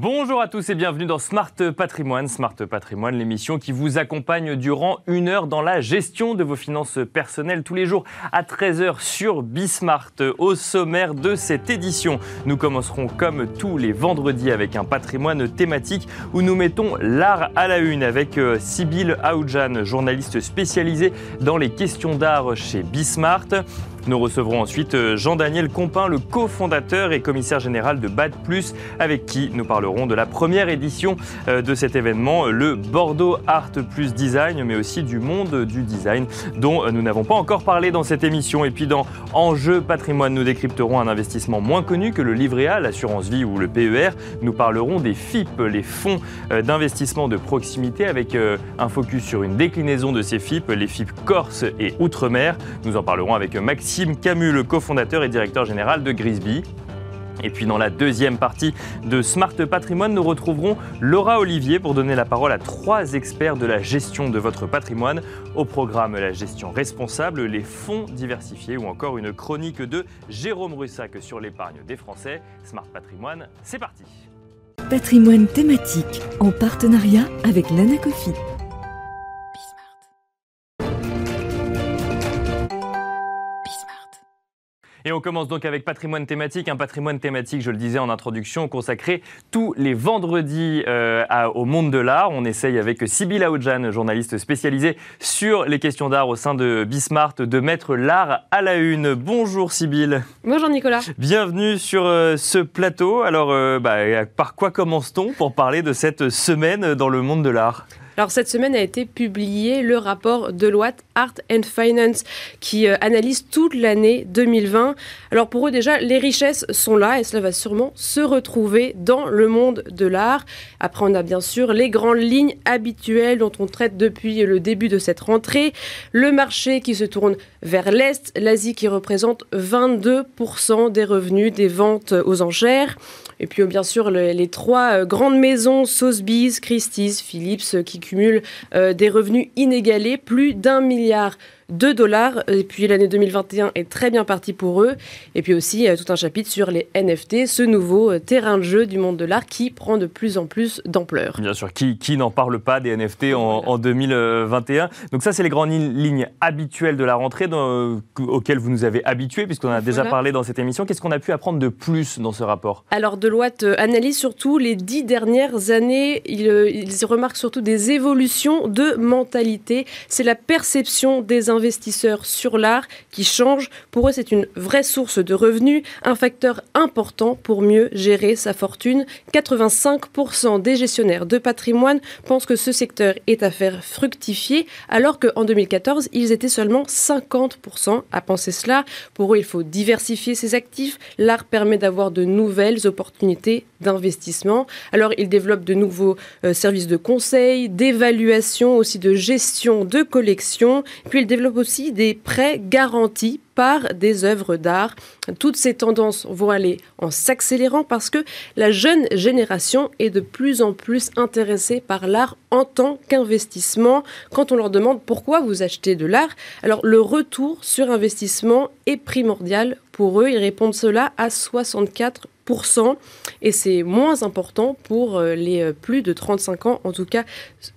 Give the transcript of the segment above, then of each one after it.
Bonjour à tous et bienvenue dans Smart Patrimoine. Smart Patrimoine, l'émission qui vous accompagne durant une heure dans la gestion de vos finances personnelles tous les jours à 13h sur Bismart. Au sommaire de cette édition, nous commencerons comme tous les vendredis avec un patrimoine thématique où nous mettons l'art à la une avec euh, Sybille Aoudjan, journaliste spécialisée dans les questions d'art chez Bismart. Nous recevrons ensuite euh, Jean-Daniel Compin, le cofondateur et commissaire général de BAD avec qui nous parlerons de la première édition euh, de cet événement, le Bordeaux Art Plus Design, mais aussi du monde du design, dont euh, nous n'avons pas encore parlé dans cette émission. Et puis dans Enjeu patrimoine, nous décrypterons un investissement moins connu que le livret A, l'assurance vie ou le PER. Nous parlerons des FIP, les fonds d'investissement de proximité, avec un focus sur une déclinaison de ces FIP, les FIP Corse et Outre-mer. Nous en parlerons avec Maxime Camus, le cofondateur et directeur général de Grisby. Et puis dans la deuxième partie de Smart Patrimoine, nous retrouverons Laura Olivier pour donner la parole à trois experts de la gestion de votre patrimoine. Au programme la gestion responsable, les fonds diversifiés ou encore une chronique de Jérôme Russac sur l'épargne des Français. Smart Patrimoine, c'est parti. Patrimoine thématique en partenariat avec l'Anacofi. Et on commence donc avec patrimoine thématique, un patrimoine thématique, je le disais en introduction, consacré tous les vendredis euh, au monde de l'art. On essaye avec Sybille Aoudjan, journaliste spécialisée sur les questions d'art au sein de Bismart, de mettre l'art à la une. Bonjour Sybille. Bonjour Nicolas. Bienvenue sur euh, ce plateau. Alors, euh, bah, par quoi commence-t-on pour parler de cette semaine dans le monde de l'art? Alors cette semaine a été publié le rapport Deloitte Art and Finance qui euh, analyse toute l'année 2020. Alors pour eux déjà, les richesses sont là et cela va sûrement se retrouver dans le monde de l'art. Après on a bien sûr les grandes lignes habituelles dont on traite depuis le début de cette rentrée. Le marché qui se tourne vers l'Est, l'Asie qui représente 22% des revenus des ventes aux enchères. Et puis bien sûr les trois euh, grandes maisons, Sotheby's, Christie's, Philips, qui cumulent euh, des revenus inégalés, plus d'un milliard 2 dollars. Et puis l'année 2021 est très bien partie pour eux. Et puis aussi euh, tout un chapitre sur les NFT, ce nouveau euh, terrain de jeu du monde de l'art qui prend de plus en plus d'ampleur. Bien sûr, qui, qui n'en parle pas des NFT en, 2021 Donc ça, c'est les grandes lignes habituelles de la rentrée dans, auxquelles vous nous avez habitués, puisqu'on a déjà parlé dans cette émission. Qu'est-ce qu'on a pu apprendre de plus dans ce rapport? Alors Deloitte euh, analyse surtout les dix dernières années. Il, il remarque surtout des évolutions de mentalité. C'est la perception des investisseurs sur l'art qui change. Pour eux, c'est une vraie source de revenus, un facteur important pour mieux gérer sa fortune. 85% des gestionnaires de patrimoine pensent que ce secteur est à faire fructifier, alors qu'en 2014, ils étaient seulement 50% à penser cela. Pour eux, il faut diversifier ses actifs. L'art permet d'avoir de nouvelles opportunités d'investissement. Alors, ils développent de nouveaux euh, services de conseil, d'évaluation, aussi de gestion de collection. Puis, ils développent aussi des prêts garantis par des œuvres d'art. Toutes ces tendances vont aller en s'accélérant parce que la jeune génération est de plus en plus intéressée par l'art en tant qu'investissement. Quand on leur demande pourquoi vous achetez de l'art, alors le retour sur investissement est primordial pour eux. Ils répondent cela à 64 et c'est moins important pour euh, les euh, plus de 35 ans. En tout cas,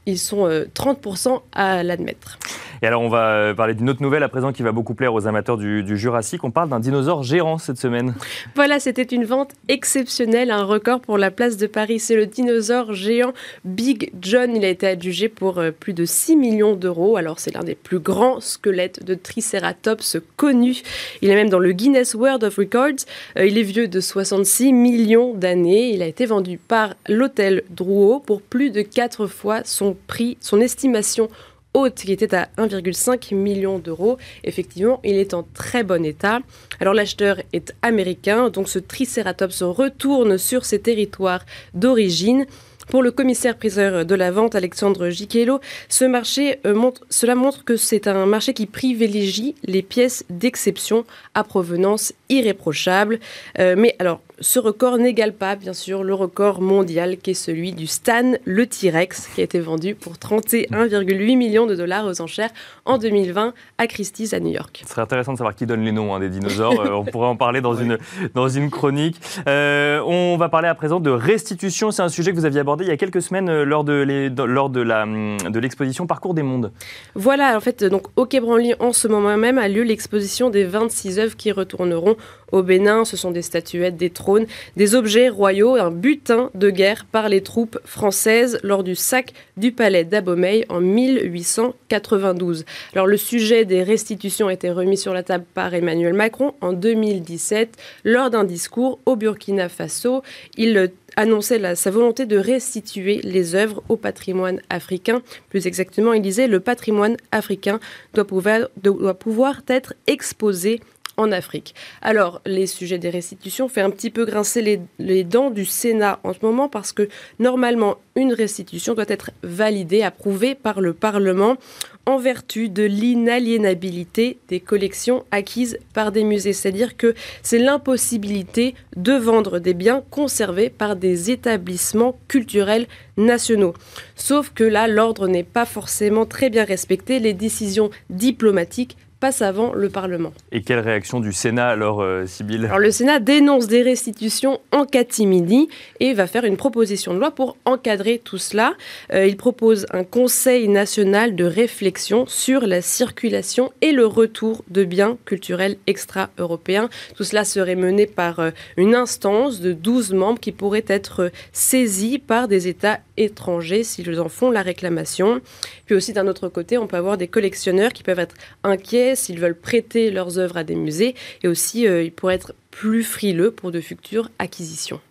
ils sont 30% euh, à l'admettre. Et alors, on va parler d'une autre nouvelle à présent qui va beaucoup plaire aux amateurs du, Jurassique. On parle d'un dinosaure géant cette semaine. Voilà, c'était une vente exceptionnelle, un record pour la place de Paris. C'est le dinosaure géant Big John. Il a été adjugé pour plus de 6 millions d'euros. Alors, c'est l'un des plus grands squelettes de Triceratops connus. Il est même dans le Guinness World of Records. il est vieux de 66 millions d'années. Il a été vendu par l'hôtel Drouot pour plus de 4 fois son prix, son estimation haute qui était à 1,5 million d'euros. Effectivement, il est en très bon état. Alors l'acheteur est américain, donc ce Triceratops retourne sur ses territoires d'origine. Pour le commissaire-priseur de la vente, Alexandre Giquello, ce marché euh, montre, cela montre que c'est un marché qui privilégie les pièces d'exception à provenance irréprochable. Euh, mais alors, ce record n'égale pas, bien sûr, le record mondial qui est celui du Stan le T-Rex, qui a été vendu pour 31,8 millions de dollars aux enchères en 2020 à Christie's à New York. Ce serait intéressant de savoir qui donne les noms hein, des dinosaures. Euh, on pourrait en parler dans, une, dans une chronique. Euh, on va parler à présent de restitution. C'est un sujet que vous aviez abordé il y a quelques semaines euh, lors de, les, lors de, la, de l'exposition Parcours des mondes. Voilà, en fait, donc au Quai Branly, en ce moment même, a lieu l'exposition des 26 œuvres qui retourneront au Bénin. Ce sont des statuettes, des trônes, des objets royaux, un butin de guerre par les troupes françaises lors du sac du palais d'Abomey en 1892. Alors le sujet des restitutions a été remis sur la table par Emmanuel Macron en 2017 lors d'un discours au Burkina Faso. Il annonçait sa volonté de restituer les œuvres au patrimoine africain. Plus exactement, il disait le patrimoine africain doit pouvoir, être exposé en Afrique. Alors, les sujets des restitutions fait un petit peu grincer les, dents du Sénat en ce moment parce que normalement, une restitution doit être validée, approuvée par le Parlement en vertu de l'inaliénabilité des collections acquises par des musées. C'est-à-dire que c'est l'impossibilité de vendre des biens conservés par des établissements culturels nationaux. Sauf que là, l'ordre n'est pas forcément très bien respecté. Les décisions diplomatiques passe avant le Parlement. Et quelle réaction du Sénat alors, euh, Alors le Sénat dénonce des restitutions en catimini et va faire une proposition de loi pour encadrer tout cela. Euh, il propose un Conseil national de réflexion sur la circulation et le retour de biens culturels extra-européens. Tout cela serait mené par euh, une instance de 12 membres qui pourrait être saisie par des États étrangers s'ils en font la réclamation. Puis aussi d'un autre côté, on peut avoir des collectionneurs qui peuvent être inquiets s'ils veulent prêter leurs œuvres à des musées et aussi euh, ils pourraient être plus frileux pour de futures acquisitions.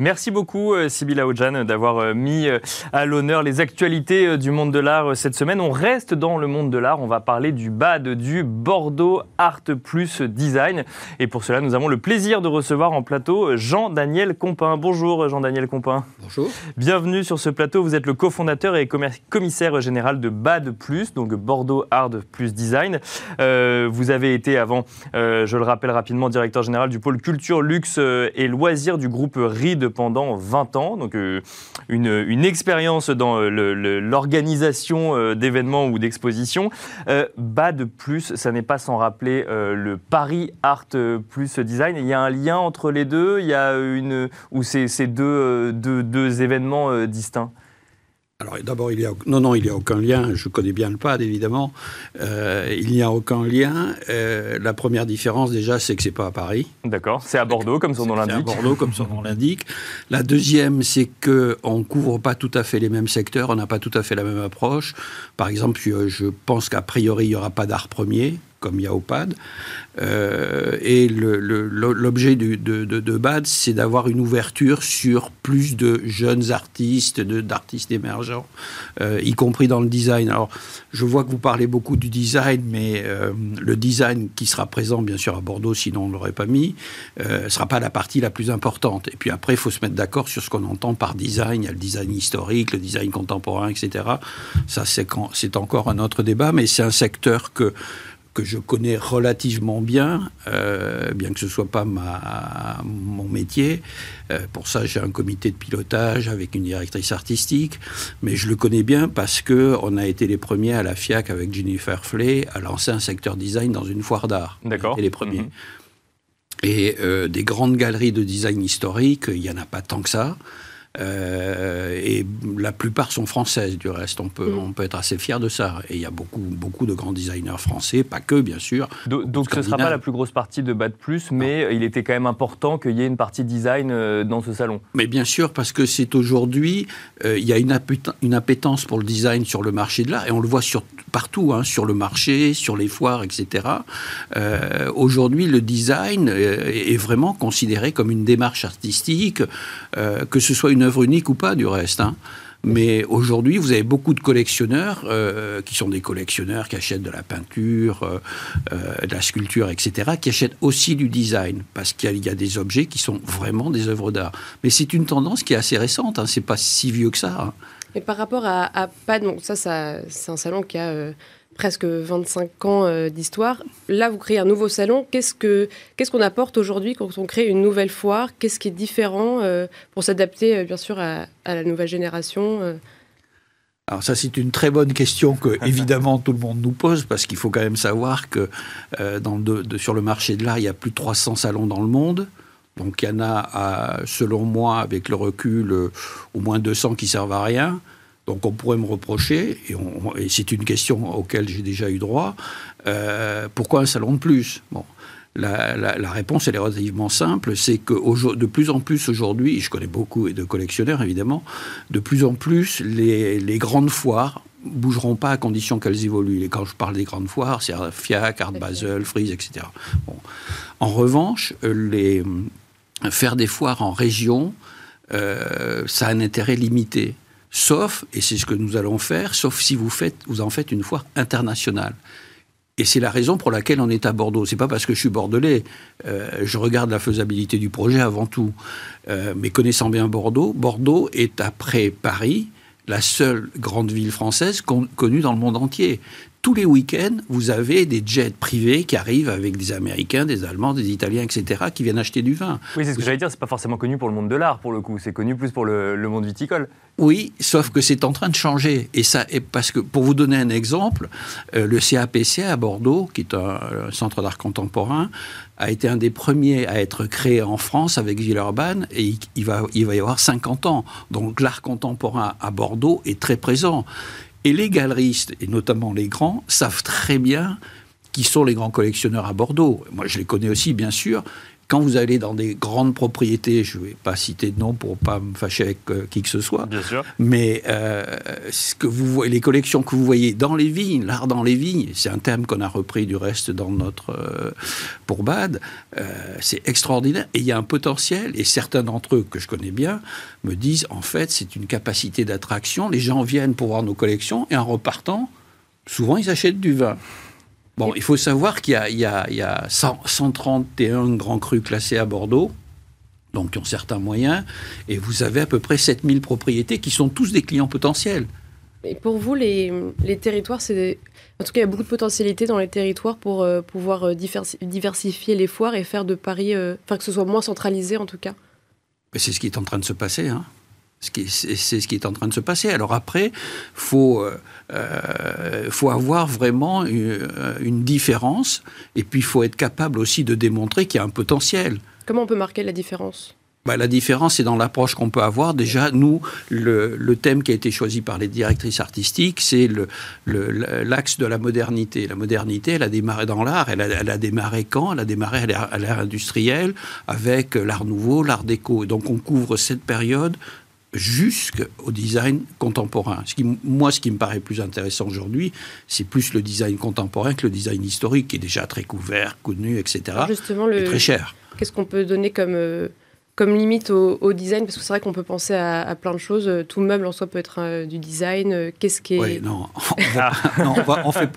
Merci beaucoup, euh, Sybilla Ojan, d'avoir euh, mis euh, à l'honneur les actualités du monde de l'art cette semaine. On reste dans le monde de l'art. On va parler du BAD, du Bordeaux Art Plus Design. Et pour cela, nous avons le plaisir de recevoir en plateau Jean-Daniel Compin. Bonjour, Jean-Daniel Compin. Bonjour. Bienvenue sur ce plateau. Vous êtes le cofondateur et commissaire général de BAD Plus, donc Bordeaux Art Plus Design. vous avez été avant, je le rappelle rapidement, directeur général du pôle culture, luxe et loisirs du groupe RID pendant 20 ans, donc euh, une, expérience dans euh, l'organisation euh, d'événements ou d'expositions. bas de plus, ça n'est pas sans rappeler le Paris Art plus Design. Il y a un lien entre les deux, il y a une, ou deux, deux événements distincts? Alors d'abord, il y a non non, il n'y a aucun lien. Je connais bien le PAD évidemment. Euh, il n'y a aucun lien. Euh, la première différence déjà, c'est que c'est pas à Paris. D'accord. C'est à Bordeaux comme son nom l'indique. C'est à Bordeaux comme son nom l'indique. La deuxième, c'est que on couvre pas tout à fait les mêmes secteurs. On n'a pas tout à fait la même approche. Par exemple, je pense qu'a priori il y aura pas d'art premier comme il y a au PAD. Euh, et l'objet de, BAD, c'est d'avoir une ouverture sur plus de jeunes artistes, d'artistes émergents, euh, y compris dans le design. Alors, je vois que vous parlez beaucoup du design, mais euh, le design qui sera présent, bien sûr, à Bordeaux, sinon on ne l'aurait pas mis, ne sera pas la partie la plus importante. Et puis après, il faut se mettre d'accord sur ce qu'on entend par design. Il y a le design historique, le design contemporain, etc. Ça, c'est encore un autre débat, mais c'est un secteur que que je connais relativement bien, euh, bien que ce ne soit pas ma, mon métier. Euh, pour ça, j'ai un comité de pilotage avec une directrice artistique, mais je le connais bien parce que on a été les premiers à la FIAC avec Jennifer Flay à lancer un secteur design dans une foire d'art. D'accord. Et les premiers. Mhm. Et euh, des grandes galeries de design historique, il n'y en a pas tant que ça. Euh, et la plupart sont françaises, du reste. On peut, mm. on peut être assez fier de ça. Et il y a beaucoup, beaucoup de grands designers français, pas que, bien sûr. donc, ce ne sera pas la plus grosse partie de Bad Plus, mais il était quand même important qu'il y ait une partie design euh, dans ce salon. Mais bien sûr, parce que c'est aujourd'hui, euh, il y a une, une appétence pour le design sur le marché de l'art, et on le voit sur, partout, hein, sur le marché, sur les foires, etc. aujourd'hui, le design est vraiment considéré comme une démarche artistique, que ce soit une œuvre unique ou pas, du reste. Hein. Mais aujourd'hui, vous avez beaucoup de collectionneurs euh, qui sont des collectionneurs qui achètent de la peinture, euh, euh, de la sculpture, etc., qui achètent aussi du design parce qu'il y, a des objets qui sont vraiment des œuvres d'art. Mais c'est une tendance qui est assez récente. Hein, c'est pas si vieux que ça. Hein. Et par rapport à, à ça, ça c'est un salon qui a presque 25 ans d'histoire. Là, vous créez un nouveau salon. Qu'est-ce qu'on apporte aujourd'hui quand on crée une nouvelle foire? Qu'est-ce qui est différent pour s'adapter, bien sûr, à, à, la nouvelle génération alors ça, c'est une très bonne question que, évidemment, tout le monde nous pose, parce qu'il faut quand même savoir que dans de, sur le marché de l'art, il y a plus de 300 salons dans le monde. Donc il y en a, selon moi, avec le recul, euh, au moins 200 qui servent à rien. Donc on pourrait me reprocher, et, c'est une question auquel j'ai déjà eu droit, euh, pourquoi un salon de plus? Bon. La, réponse, elle est relativement simple, c'est que de plus en plus aujourd'hui, je connais beaucoup de collectionneurs évidemment, de plus en plus les, les grandes foires bougeront pas à condition qu'elles évoluent. Et quand je parle des grandes foires, c'est FIAC, Art Basel, Freeze, etc. Bon. En revanche, les, faire des foires en région, euh, ça a un intérêt limité. Sauf, et c'est ce que nous allons faire, sauf si vous, faites, vous en faites une foire internationale. Et c'est la raison pour laquelle on est à Bordeaux. C'est pas parce que je suis bordelais. Euh, je regarde la faisabilité du projet avant tout. Euh, mais connaissant bien Bordeaux, Bordeaux est après Paris la seule grande ville française connue dans le monde entier tous les week-ends, vous avez des jets privés qui arrivent avec des Américains, des Allemands, des Italiens, etc., qui viennent acheter du vin. Oui, c'est ce que j'allais dire, c'est pas forcément connu pour le monde de l'art, pour le coup, c'est connu plus pour le, monde viticole. Oui, sauf que c'est en train de changer. Et ça, parce que, pour vous donner un exemple, euh, le CAPC à Bordeaux, qui est un, centre d'art contemporain, a été un des premiers à être créé en France avec Villeurbanne, et il va, il va y avoir 50 ans. Donc l'art contemporain à Bordeaux est très présent. Et les galeristes, et notamment les grands, savent très bien qui sont les grands collectionneurs à Bordeaux. Moi, je les connais aussi, bien sûr, quand vous allez dans des grandes propriétés, je ne vais pas citer de nom pour pas me fâcher avec euh, qui que ce soit, mais euh, ce que vous voyez, les collections que vous voyez dans les vignes, l'art dans les vignes, c'est un thème qu'on a repris du reste dans notre euh, pour Bad, c'est extraordinaire. Et il y a un potentiel et certains d'entre eux que je connais bien me disent en fait c'est une capacité d'attraction, les gens viennent pour voir nos collections et en repartant, souvent ils achètent du vin. Bon, il faut savoir qu'il y a, 131 grands crus classés à Bordeaux, donc qui ont certains moyens, et vous avez à peu près 7000 propriétés qui sont tous des clients potentiels. Et pour vous, les, territoires, c'est en tout cas, il y a beaucoup de potentialités dans les territoires pour euh, pouvoir euh, diversifier les foires et faire de Paris, euh, enfin que ce soit moins centralisé en tout cas. C'est ce qui est en train de se passer. Hein. C'est ce qui est en train de se passer. Alors après, faut euh, euh, faut avoir vraiment euh, une, différence, et puis il faut être capable aussi de démontrer qu'il y a un potentiel. Comment on peut marquer la différence? Bah, la différence, c'est dans l'approche qu'on peut avoir. Déjà, nous, le, le, thème qui a été choisi par les directrices artistiques, c'est l'axe de la modernité. La modernité, elle a démarré dans l'art. Elle, elle a, démarré quand? Elle a démarré à l'ère industrielle, avec l'art nouveau, l'art déco. Donc, on couvre cette période jusqu'au design contemporain. Ce qui, moi, ce qui me paraît plus intéressant aujourd'hui, c'est plus le design contemporain que le design historique, qui est déjà très couvert, connu, etc. Justement, le... et très cher. Qu'est-ce qu'on peut donner comme, euh, comme limite au, design Parce que c'est vrai qu'on peut penser à, plein de choses. Euh, tout meuble en soi peut être euh, du design. Euh, qu'est-ce qui est. Oui, non. On ne fait,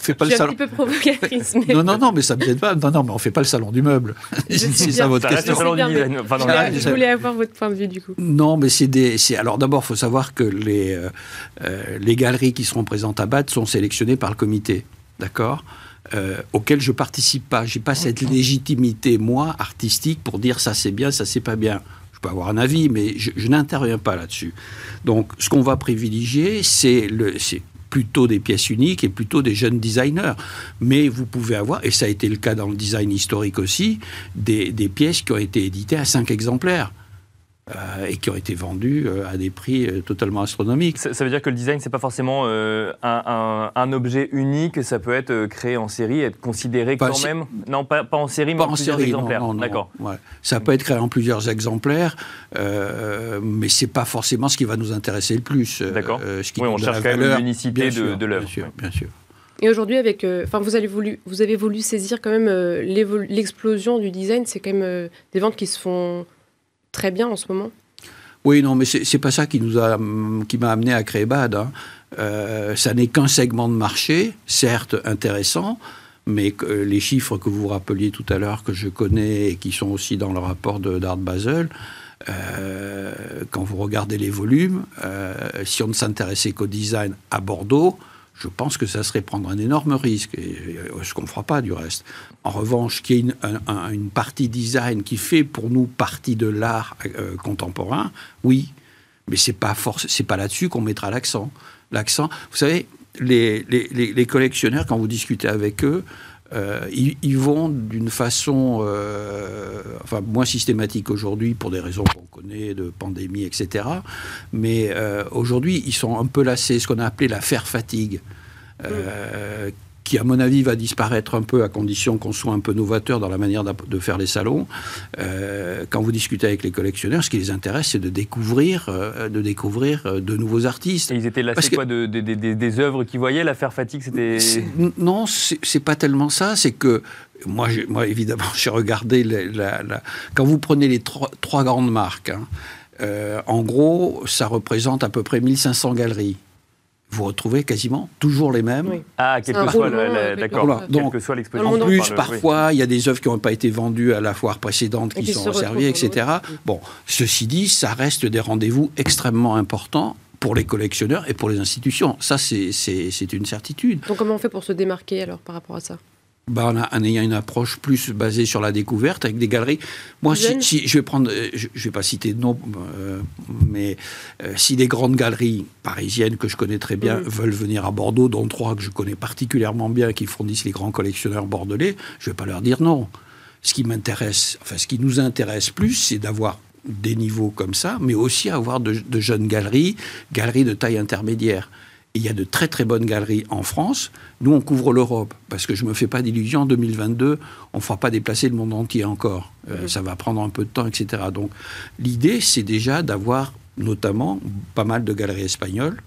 fait pas le salon. un petit peu provocatrice. Mais... Non, non, non, mais ça ne me gêne pas. Non, non, mais on ne fait pas le salon du meuble. c'est ça votre question. Salon du design. je voulais avoir votre point de vue du coup. Non, mais c'est des. Alors d'abord, il faut savoir que les, les galeries qui seront présentes à BAT sont sélectionnées par le comité. D'accord? Euh, auquel je participe pas. J'ai pas cette légitimité, moi, artistique, pour dire ça c'est bien, ça c'est pas bien. Je peux avoir un avis, mais je, n'interviens pas là-dessus. Donc, ce qu'on va privilégier, c'est le, plutôt des pièces uniques et plutôt des jeunes designers. Mais vous pouvez avoir, et ça a été le cas dans le design historique aussi, des, des pièces qui ont été éditées à cinq exemplaires. Euh, et qui ont été vendus euh, à des prix euh, totalement astronomiques. Ça, veut dire que le design, c'est pas forcément un, objet unique, ça peut être créé en série, être considéré quand même. Non, pas, en série, mais en, plusieurs exemplaires. D'accord. Ça peut être créé en plusieurs exemplaires, mais c'est pas forcément ce qui va nous intéresser le plus. D'accord. oui, on cherche quand même l'unicité de, de l'œuvre. Bien sûr, bien sûr. Et aujourd'hui, avec, enfin, vous avez voulu, vous avez voulu saisir quand même l'explosion du design. C'est quand même des ventes qui se font très bien en ce moment Oui, non, mais c'est pas ça qui nous a, qui m'a amené à créer BAD. Hein. Euh, ça n'est qu'un segment de marché, certes intéressant, mais les chiffres que vous rappeliez tout à l'heure, que je connais et qui sont aussi dans le rapport d'Art Basel, euh, quand vous regardez les volumes, euh, si on ne s'intéressait qu'au design à Bordeaux, Je pense que ça serait prendre un énorme risque, et, ce qu'on ne fera pas du reste. En revanche, qu'il y ait une, partie design qui fait pour nous partie de l'art euh, contemporain, oui, mais c'est pas c'est pas là-dessus qu'on mettra l'accent. L'accent, vous savez, les, collectionneurs, quand vous discutez avec eux, euh, ils, vont d'une façon, euh, enfin moins systématique aujourd'hui pour des raisons qu'on connaît, de pandémie, etc. Mais euh, aujourd'hui, ils sont un peu lassés, ce qu'on a appelé la faire fatigue qui, à mon avis, va disparaître un peu à condition qu'on soit un peu novateur dans la manière de faire les salons. Euh, quand vous discutez avec les collectionneurs, ce qui les intéresse, c'est de découvrir, euh, de découvrir euh, de nouveaux artistes. Et ils étaient lassés quoi, de, des œuvres qu'ils voyaient L'affaire fatigue, c'était... Non, c'est pas tellement ça. C'est que moi, moi, évidemment, j'ai regardé la, quand vous prenez les trois, trois grandes marques. Hein, en gros, ça représente à peu près 1500 galeries vous retrouvez quasiment toujours les mêmes. Ah, quel que soit d'accord. Donc, En plus, parfois, il y a des œuvres qui n'ont pas été vendues à la foire précédente qui, sont servies, etc. Bon, ceci dit, ça reste des rendez-vous extrêmement importants pour les collectionneurs et pour les institutions. Ça, c'est une certitude. Donc, comment on fait pour se démarquer alors par rapport à ça? Bah, en, ayant une approche plus basée sur la découverte avec des galeries. Moi, si, je vais prendre, euh, je, ne vais pas citer de nom, euh, mais euh, si des grandes galeries parisiennes que je connais très bien mm. veulent venir à Bordeaux, dont trois que je connais particulièrement bien, qui fournissent les grands collectionneurs bordelais, je vais pas leur dire non. Ce qui m'intéresse, enfin, ce qui nous intéresse plus, c'est d'avoir des niveaux comme ça, mais aussi avoir de, de jeunes galeries, galeries de taille intermédiaire il y a de très très bonnes galeries en France. Nous, on couvre l'Europe, parce que je ne me fais pas d'illusions, en 2022, on ne fera pas déplacer le monde entier encore. Euh, ça va prendre un peu de temps, etc. Donc l'idée, c'est déjà d'avoir notamment pas mal de galeries espagnoles,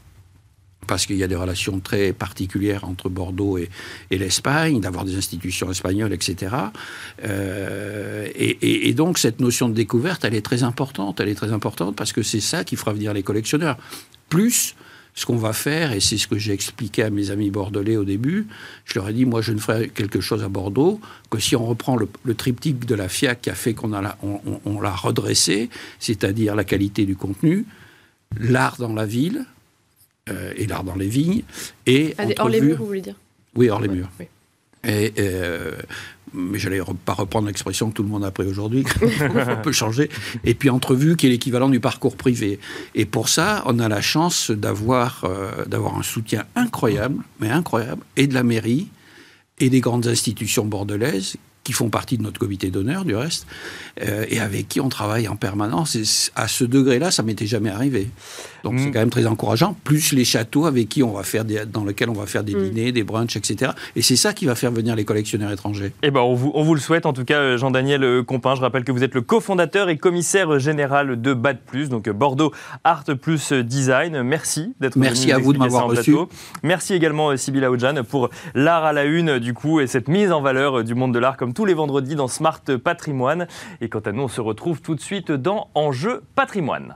parce qu'il y a des relations très particulières entre Bordeaux et, l'Espagne, d'avoir des institutions espagnoles, etc. Euh, et, et, donc cette notion de découverte, elle est très importante. Elle est très importante parce que c'est ça qui fera venir les collectionneurs. Plus ce qu'on va faire, et c'est ce que j'ai expliqué à mes amis bordelais au début, je leur ai dit, moi je ne ferai quelque chose à Bordeaux que si on reprend le, triptyque de la FIAC qui a fait qu'on l'a on, redressé, c'est-à-dire la qualité du contenu, l'art dans la ville, euh, et l'art dans les vignes, et... Ah, hors les murs, vous voulez dire? Oui, hors les murs. Et, euh, mais je n'allais pas reprendre l'expression que tout le monde a pris aujourd'hui, on peut changer. Et puis entrevue, qui est l'équivalent du parcours privé. Et pour ça, on a la chance d'avoir euh, d'avoir un soutien incroyable, mais incroyable, et de la mairie, et des grandes institutions bordelaises qui font partie de notre comité d'honneur, du reste, euh, et avec qui on travaille en permanence. Et à ce degré-là, ça m'était jamais arrivé. Donc c'est mm. quand même très encourageant. Plus les châteaux avec qui on va faire des, dans lesquels on va faire des mm. dîners, des brunchs, etc. Et c'est ça qui va faire venir les collectionneurs étrangers. Eh ben, on vous, on vous le souhaite. En tout cas, euh, Jean-Daniel euh, Compin, je rappelle que vous êtes le cofondateur et commissaire général de BAD Plus, donc Bordeaux Art Plus Design. Merci d'être venu. Merci à vous de m'avoir reçu. Merci également Sybilla Oudjan pour l'art à la une du coup et cette mise en valeur du monde de l'art comme tous les vendredis dans Smart Patrimoine. Et quant à nous, on se retrouve tout de suite dans Enjeu Patrimoine.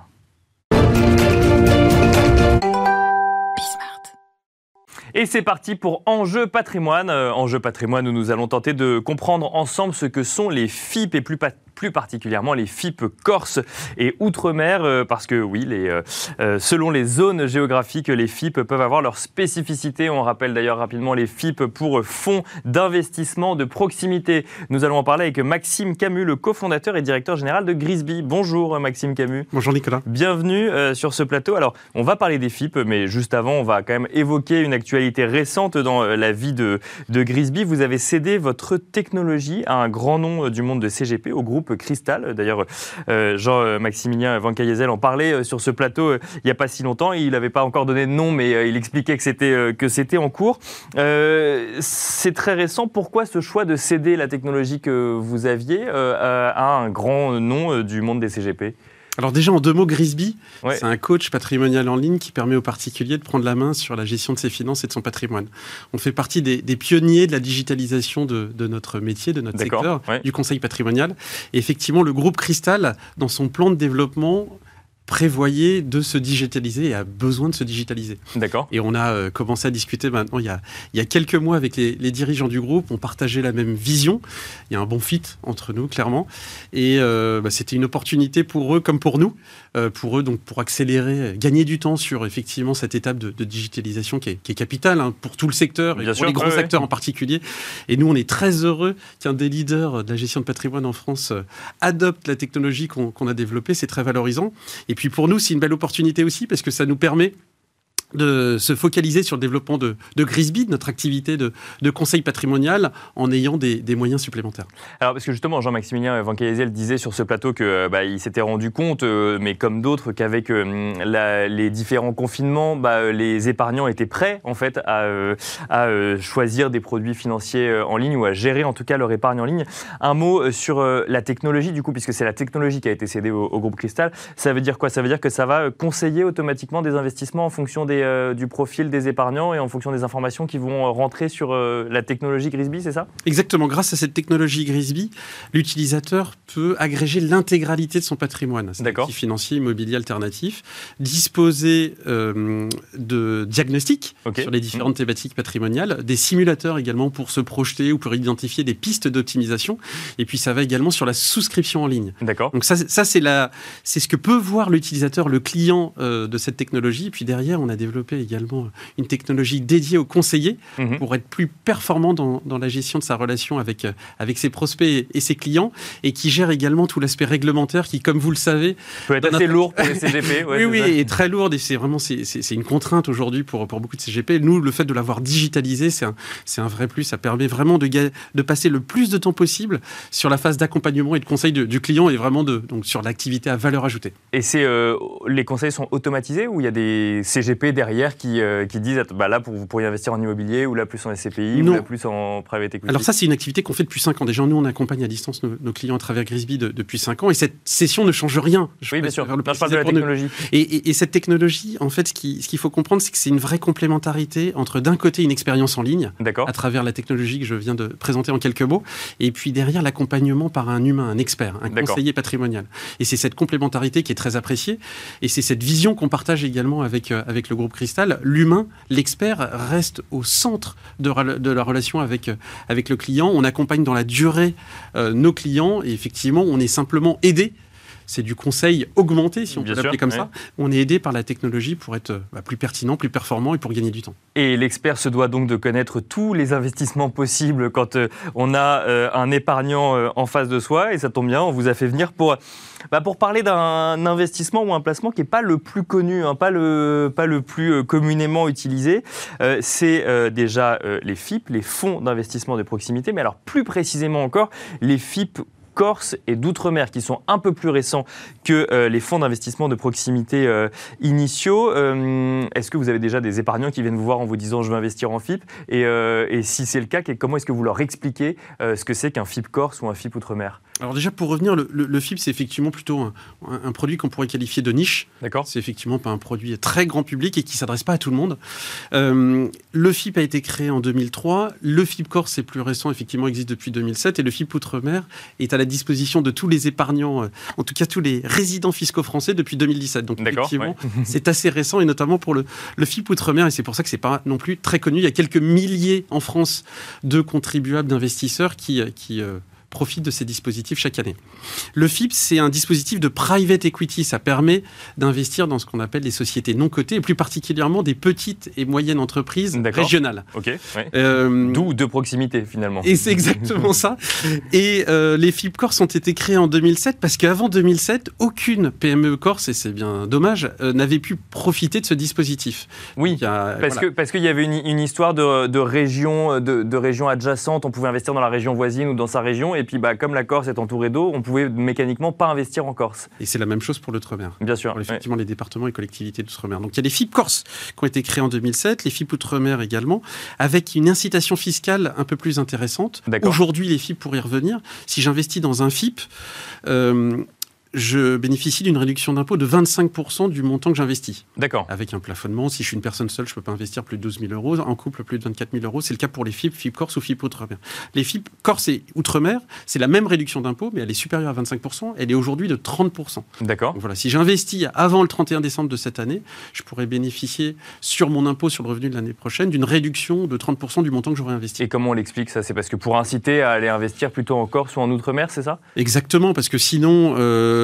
Et c'est parti pour Enjeu patrimoine. Euh, Enjeu patrimoine où nous allons tenter de comprendre ensemble ce que sont les FIP et plus, plus particulièrement les FIP Corse et Outre-mer, euh, parce que oui, les, euh, euh, selon les zones géographiques, les FIP peuvent avoir leurs spécificités. On rappelle d'ailleurs rapidement les FIP pour fonds d'investissement de proximité. Nous allons en parler avec Maxime Camus, le cofondateur et directeur général de Grisby. Bonjour Maxime Camus. Bonjour Nicolas. Bienvenue sur ce plateau. Alors, on va parler des FIP, mais juste avant, on va quand même évoquer une actualité récente dans la vie de, de Grisby. Vous avez cédé votre technologie à un grand nom du monde de CGP, au groupe Cristal. D'ailleurs, euh, Jean-Maximilien Van Cayezel en parlait euh, sur ce plateau euh, il n'y a pas si longtemps. Il n'avait pas encore donné de nom, mais il expliquait que c'était que c'était en cours. c'est très récent. Pourquoi ce choix de céder la technologie que vous aviez à un grand nom du monde des CGP alors déjà en deux mots, Grisby, c'est un coach patrimonial en ligne qui permet aux particuliers de prendre la main sur la gestion de ses finances et de son patrimoine. On fait partie des, pionniers de la digitalisation de, notre métier, de notre secteur, du conseil patrimonial. Et effectivement, le groupe Cristal, dans son plan de développement, prévoyait de se digitaliser et a besoin de se digitaliser. D'accord. Et on a euh, commencé à discuter maintenant il y a, il y a quelques mois avec les, dirigeants du groupe. On partageait la même vision. Il y a un bon fit entre nous, clairement. Et euh, bah, c'était une opportunité pour eux comme pour nous, euh, pour eux donc pour accélérer, gagner du temps sur effectivement cette étape de, digitalisation qui est, qui est capitale hein, pour tout le secteur et pour les grands acteurs en particulier. Et nous, on est très heureux qu'un des leaders de la gestion de patrimoine en France adopte la technologie qu'on a développée. C'est très valorisant. Et puis pour nous, c'est une belle opportunité aussi parce que ça nous permet de se focaliser sur le développement de, de Grisby, de notre activité de, de, conseil patrimonial, en ayant des, des, moyens supplémentaires. Alors, parce que justement, Jean-Maximilien Van Cayzel disait sur ce plateau qu'il euh, bah, s'était rendu compte, euh, mais comme d'autres, qu'avec euh, les différents confinements, bah, les épargnants étaient prêts, en fait, à, à choisir des produits financiers en ligne ou à gérer, en tout cas, leur épargne en ligne. Un mot sur la technologie, du coup, puisque c'est la technologie qui a été cédée au, au, groupe Cristal. Ça veut dire quoi? Ça veut dire que ça va conseiller automatiquement des investissements en fonction des euh, du profil des épargnants et en fonction des informations qui vont rentrer sur euh, la technologie Grisby, c'est ça? Exactement. Grâce à cette technologie Grisby, l'utilisateur peut agréger l'intégralité de son patrimoine, D'accord. financier, immobilier alternatif, disposer euh, de diagnostics sur les différentes thématiques patrimoniales, des simulateurs également pour se projeter ou pour identifier des pistes d'optimisation, et puis ça va également sur la souscription en ligne. D'accord. Donc ça, ça c'est la, c'est ce que peut voir l'utilisateur, le client de cette technologie. Et puis derrière, on a des développer également une technologie dédiée aux conseillers mhm. pour être plus performant dans, dans, la gestion de sa relation avec, euh, avec ses prospects et ses clients et qui gère également tout l'aspect réglementaire qui, comme vous le savez, peut être assez lourd pour les CGP. oui, oui, et très lourd et c'est vraiment c'est, une contrainte aujourd'hui pour, pour beaucoup de CGP. Nous, le fait de l'avoir digitalisé, c'est un, c'est un vrai plus. Ça permet vraiment de, de passer le plus de temps possible sur la phase d'accompagnement et de conseil du client et vraiment de, donc sur l'activité à valeur ajoutée. Et c'est euh, les conseils sont automatisés ou il y a des CGP derrière qui, euh, qui disent bah là, pour, vous pourriez investir en immobilier ou là plus en SCPI ou là plus en private equity Alors ça, c'est une activité qu'on fait depuis 5 ans. Déjà, nous, on accompagne à distance nos, clients à travers Grisby depuis 5 ans et cette session ne change rien. Je oui, bien sûr. je parle de la technologie. Et, cette technologie, en fait, ce qu'il ce qu'il faut comprendre, c'est que c'est une vraie complémentarité entre d'un côté une expérience en ligne, à travers la technologie que je viens de présenter en quelques mots, et puis derrière l'accompagnement par un humain, un expert, un conseiller patrimonial. Et c'est cette complémentarité qui est très appréciée, et c'est cette vision qu'on partage également avec, euh, avec le groupe Cristal, l'humain, l'expert reste au centre de, la relation avec, avec le client. On accompagne dans la durée euh, nos clients et effectivement, on est simplement aidé c'est du conseil augmenté, si on peut l'appeler comme ça. On est aidé par la technologie pour être bah, plus pertinent, plus performant et pour gagner du temps. Et l'expert se doit donc de connaître tous les investissements possibles quand euh, on a euh, un épargnant en face de soi. Et ça tombe bien, on vous a fait venir pour bah pour parler d'un investissement ou un placement qui n'est pas le plus connu, hein, pas, le, pas le plus euh, communément utilisé, euh, c'est euh, déjà les FIP, les fonds d'investissement de proximité, mais alors plus précisément encore, les FIP Corse et d'outre-mer, qui sont un peu plus récents que les fonds d'investissement de proximité initiaux. est-ce que vous avez déjà des épargnants qui viennent vous voir en vous disant je veux investir en FIP et, et si c'est le cas, comment est-ce que vous leur expliquez ce que c'est qu'un FIP Corse ou un FIP outre-mer? Alors déjà, pour revenir, le, le, FIP, c'est effectivement plutôt un, produit qu'on pourrait qualifier de niche. D'accord. C'est effectivement pas un produit très grand public et qui s'adresse pas à tout le monde. Euh, le FIP a été créé en 2003. Le FIP Corse, c'est plus récent, effectivement, existe depuis 2007. Et le FIP Outre-mer est à la disposition de tous les épargnants, euh, en tout cas tous les résidents fiscaux français depuis 2017. Donc effectivement, c'est assez récent et notamment pour le, le FIP Outre-mer. Et c'est pour ça que c'est pas non plus très connu. Il y a quelques milliers en France de contribuables, d'investisseurs qui, qui euh, profitent de ces dispositifs chaque année. Le FIP, c'est un dispositif de private equity. Ça permet d'investir dans ce qu'on appelle les sociétés non cotées, et plus particulièrement des petites et moyennes entreprises régionales. Ok. Euh, D'où de proximité finalement. Et c'est exactement ça. Et euh, les FIP Corse ont été créés en 2007 parce qu'avant 2007, aucune PME Corse, et c'est bien dommage, euh, n'avait pu profiter de ce dispositif. Oui, parce que parce qu'il y avait une, histoire de, de région de, de région adjacente. On pouvait investir dans la région voisine ou dans sa région et puis, bah, comme la Corse est entourée d'eau, on pouvait mécaniquement pas investir en Corse. Et c'est la même chose pour l'Outre-mer. Bien sûr. effectivement, les départements et collectivités d'Outre-mer. Donc, il y a les FIP Corse qui ont été créés en 2007, les FIP Outre-mer également, avec une incitation fiscale un peu plus intéressante. Aujourd'hui, les FIP, pour y revenir, si j'investis dans un FIP, euh, je bénéficie d'une réduction d'impôt de 25% du montant que j'investis. D'accord. Avec un plafonnement, si je suis une personne seule, je ne peux pas investir plus de 12 000 euros. En couple, plus de 24 000 euros. C'est le cas pour les FIP, FIP Corse ou FIP Outre-mer. Les FIP Corse et Outre-mer, c'est la même réduction d'impôt, mais elle est supérieure à 25%. Elle est aujourd'hui de 30%. D'accord. Voilà, si j'investis avant le 31 décembre de cette année, je pourrais bénéficier sur mon impôt sur le revenu de l'année prochaine d'une réduction de 30% du montant que j'aurais investi. Et comment on l'explique ça? C'est parce que pour inciter à aller investir plutôt en Corse ou en Outre-mer, c'est ça? Exactement, parce que sinon, euh,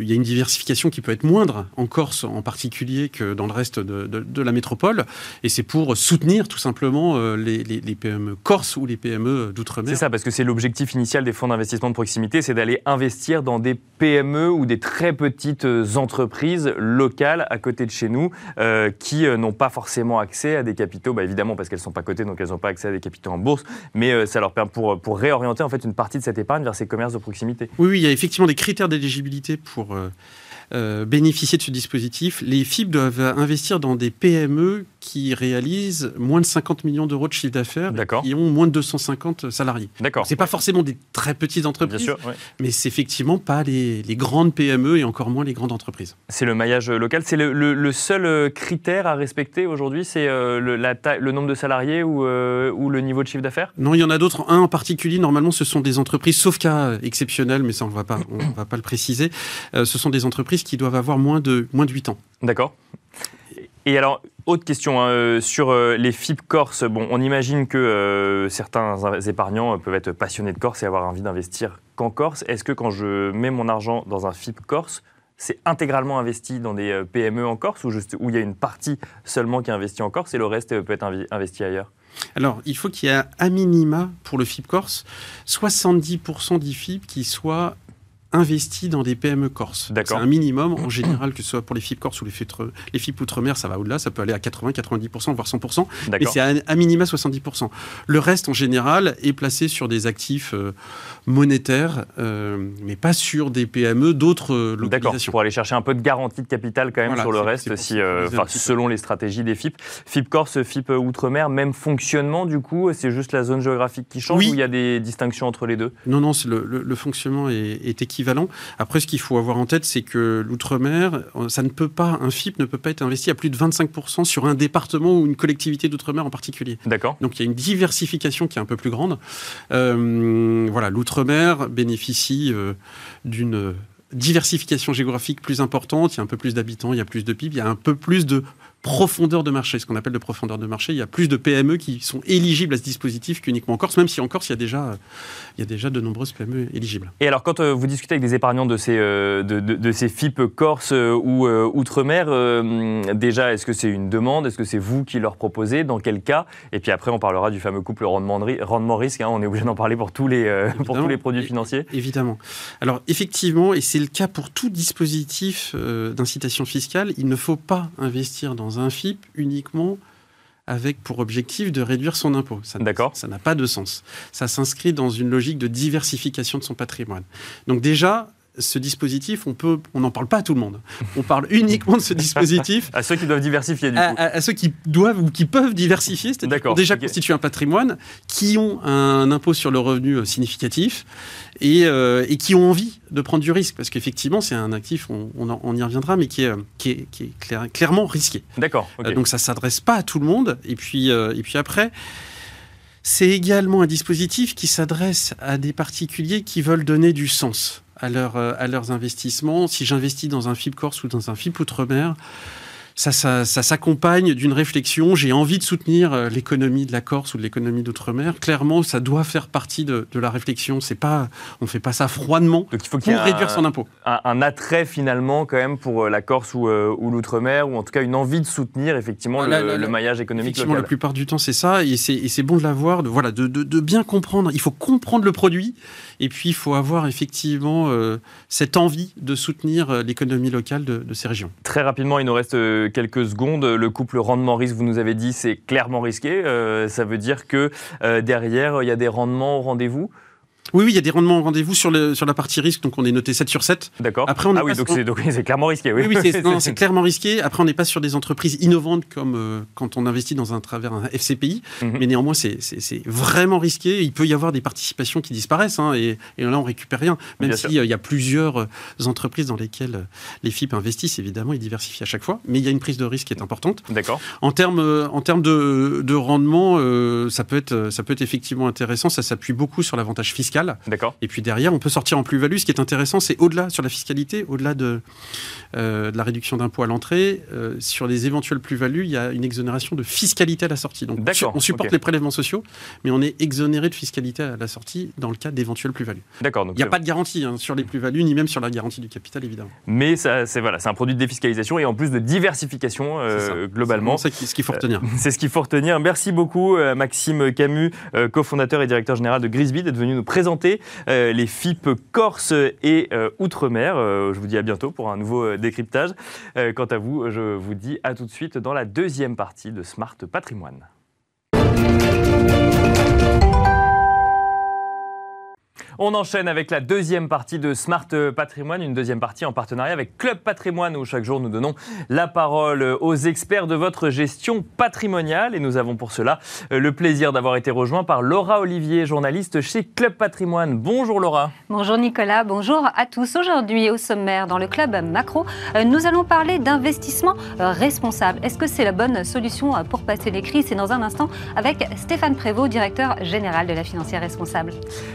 il y a une diversification qui peut être moindre en Corse en particulier que dans le reste de, la métropole. Et c'est pour soutenir tout simplement euh, les, PME corse ou les PME d'outre-mer. C'est ça, parce que c'est l'objectif initial des fonds d'investissement de proximité, c'est d'aller investir dans des PME ou des très petites euh, entreprises locales à côté de chez nous euh, qui n'ont pas forcément accès à des capitaux, bah, évidemment parce qu'elles ne sont pas cotées, donc elles n'ont pas accès à des capitaux en bourse, mais ça leur permet pour, pour réorienter en fait une partie de cette épargne vers ces commerces de proximité. Oui, oui il y a effectivement des critères d'éligibilité pour euh, bénéficier de ce dispositif, les FIP doivent investir dans des PME qui réalisent moins de 50 millions d'euros de chiffre d'affaires, qui ont moins de 250 salariés. D'accord. C'est pas forcément des très petites entreprises, mais c'est effectivement pas les, grandes PME et encore moins les grandes entreprises. C'est le maillage local. C'est le, seul euh, critère à respecter aujourd'hui, c'est euh, le, le, nombre de salariés ou, ou le niveau de chiffre d'affaires? Non, il y en a d'autres. Un en particulier, normalement, ce sont des entreprises, sauf cas exceptionnel, mais ça on ne va pas, on va pas le préciser. ce sont des entreprises qui doivent avoir moins de, moins de 8 ans. D'accord. Et alors, autre question hein, euh, sur euh, les FIP Corse. Bon, on imagine que euh, certains épargnants peuvent être passionnés de Corse et avoir envie d'investir qu'en Corse. Est-ce que quand je mets mon argent dans un FIP Corse, c'est intégralement investi dans des PME en Corse ou où il y a une partie seulement qui est investie en Corse et le reste peut être investi ailleurs? Alors, il faut qu'il y ait à minima pour le FIP Corse 70% d'IFIP qui soit investi dans des PME corse. C'est un minimum en général, que ce soit pour les FIP Corse ou les FIP, les FIP Outre-mer, ça va au-delà, ça peut aller à 80, 90%, voire 100%, mais c'est à, minima 70%. Le reste, en général, est placé sur des actifs euh, monétaires, euh, mais pas sur des PME d'autres euh, localisations. pour aller chercher un peu de garantie de capital quand même sur le reste, si, selon les stratégies des FIP. FIP Corse, FIP Outre-mer, même fonctionnement du coup, c'est juste la zone géographique qui change ou il y a des distinctions entre les deux? Non, non, le, le, fonctionnement est, est équivalent après, ce qu'il faut avoir en tête, c'est que l'outre-mer, ça ne peut pas, un FIP ne peut pas être investi à plus de 25% sur un département ou une collectivité d'outre-mer en particulier. D'accord. Donc il y a une diversification qui est un peu plus grande. Euh, voilà, l'outre-mer bénéficie euh, d'une diversification géographique plus importante, il y a un peu plus d'habitants, il y a plus de PIB, il y a un peu plus de profondeur de marché, ce qu'on appelle de profondeur de marché. Il y a plus de PME qui sont éligibles à ce dispositif qu'uniquement en Corse, même si en Corse, il y a déjà, il y a déjà de nombreuses PME éligibles. Et alors, quand euh, vous discutez avec des épargnants de ces, euh, de, ces FIP Corse euh, ou Outre-mer, déjà, est-ce que c'est une demande? Est-ce que c'est vous qui leur proposez? Dans quel cas? Et puis après, on parlera du fameux couple rendement-risque. Hein. on est obligé d'en parler pour tous, les, pour tous les produits financiers. Évidemment. Alors, effectivement, et c'est le cas pour tout dispositif d'incitation fiscale, il ne faut pas investir dans un FIP uniquement avec pour objectif de réduire son impôt. Ça, Ça n'a pas de sens. Ça s'inscrit dans une logique de diversification de son patrimoine. Donc déjà, ce dispositif, on peut, on n'en parle pas à tout le monde. On parle uniquement de ce dispositif à ceux qui doivent diversifier. Du coup. À, ceux qui doivent ou qui peuvent diversifier, c'est-à-dire déjà constitué un patrimoine, qui ont un impôt sur le revenu euh, significatif et, euh, et qui ont envie de prendre du risque, parce qu'effectivement, c'est un actif, on, on, y reviendra, mais qui est, qui est, qui est clairement risqué. D'accord. Euh, donc ça s'adresse pas à tout le monde. Et puis, et puis après. C'est également un dispositif qui s'adresse à des particuliers qui veulent donner du sens à, leur, euh, à leurs investissements. Si j'investis dans un FIP Corse ou dans un FIP Outre-mer, ça, ça, s'accompagne d'une réflexion. J'ai envie de soutenir euh, l'économie de la Corse ou de l'économie d'outre-mer. Clairement, ça doit faire partie de, la réflexion. C'est pas, on fait pas ça froidement il faut pour réduire son impôt. Un, attrait finalement quand même pour euh, la Corse ou, ou l'outre-mer, ou en tout cas une envie de soutenir effectivement le, maillage économique local. La plupart du temps, c'est ça, et c'est bon de l'avoir, de, voilà, de, de, bien comprendre. Il faut comprendre le produit et puis, il faut avoir effectivement euh, cette envie de soutenir euh, l'économie locale de, ces régions. Très rapidement, il nous reste euh, quelques secondes. Le couple rendement-risque, vous nous avez dit, c'est clairement risqué. ça veut dire que derrière, il y a des rendements au rendez-vous Oui, oui, il y a des rendements en rendez-vous sur, le, sur la partie risque, donc on est noté 7 sur 7. D'accord. Après, on ah oui, donc c'est clairement risqué. Oui, oui, c'est clairement risqué. Après, on n'est pas sur des entreprises innovantes comme euh, quand on investit dans un travers un FCPI, mhm. mais néanmoins, c'est vraiment risqué. Il peut y avoir des participations qui disparaissent, hein, et, et, là, on récupère rien. Même s'il y a plusieurs euh, entreprises dans lesquelles les FIP investissent, évidemment, ils diversifient à chaque fois, mais il y a une prise de risque qui est importante. D'accord. En termes en de, de rendement, ça, peut être, ça peut être effectivement intéressant. Ça s'appuie beaucoup sur l'avantage fiscal D'accord. Et puis derrière, on peut sortir en plus-value. Ce qui est intéressant, c'est au-delà sur la fiscalité, au-delà de, euh, de la réduction d'impôts à l'entrée, euh, sur les éventuelles plus-values, il y a une exonération de fiscalité à la sortie. Donc on supporte les prélèvements sociaux, mais on est exonéré de fiscalité à la sortie dans le cas d'éventuelles plus-values. D'accord. Il n'y a pas de garantie hein, sur les plus-values, ni même sur la garantie du capital, évidemment. Mais c'est voilà, un produit de défiscalisation et en plus de diversification euh, globalement. C'est ce qu'il faut retenir. c'est ce qu'il faut retenir. Merci beaucoup, Maxime Camus, cofondateur et directeur général de Grisby, d'être venu nous présenter euh, les FIP Corse et euh, Outre-mer. Euh, je vous dis à bientôt pour un nouveau décryptage. quant à vous, je vous dis à tout de suite dans la deuxième partie de Smart Patrimoine. On enchaîne avec la deuxième partie de Smart Patrimoine, une deuxième partie en partenariat avec Club Patrimoine où chaque jour nous donnons la parole aux experts de votre gestion patrimoniale et nous avons pour cela euh, le plaisir d'avoir été rejoint par Laura Olivier, journaliste chez Club Patrimoine. Bonjour Laura. Bonjour Nicolas, bonjour à tous. Aujourd'hui au sommaire dans le Club Macro, euh, nous allons parler d'investissement euh, responsable. Est-ce que c'est la bonne solution pour passer les crises? C'est dans un instant avec Stéphane Prévost, directeur général de la financière responsable.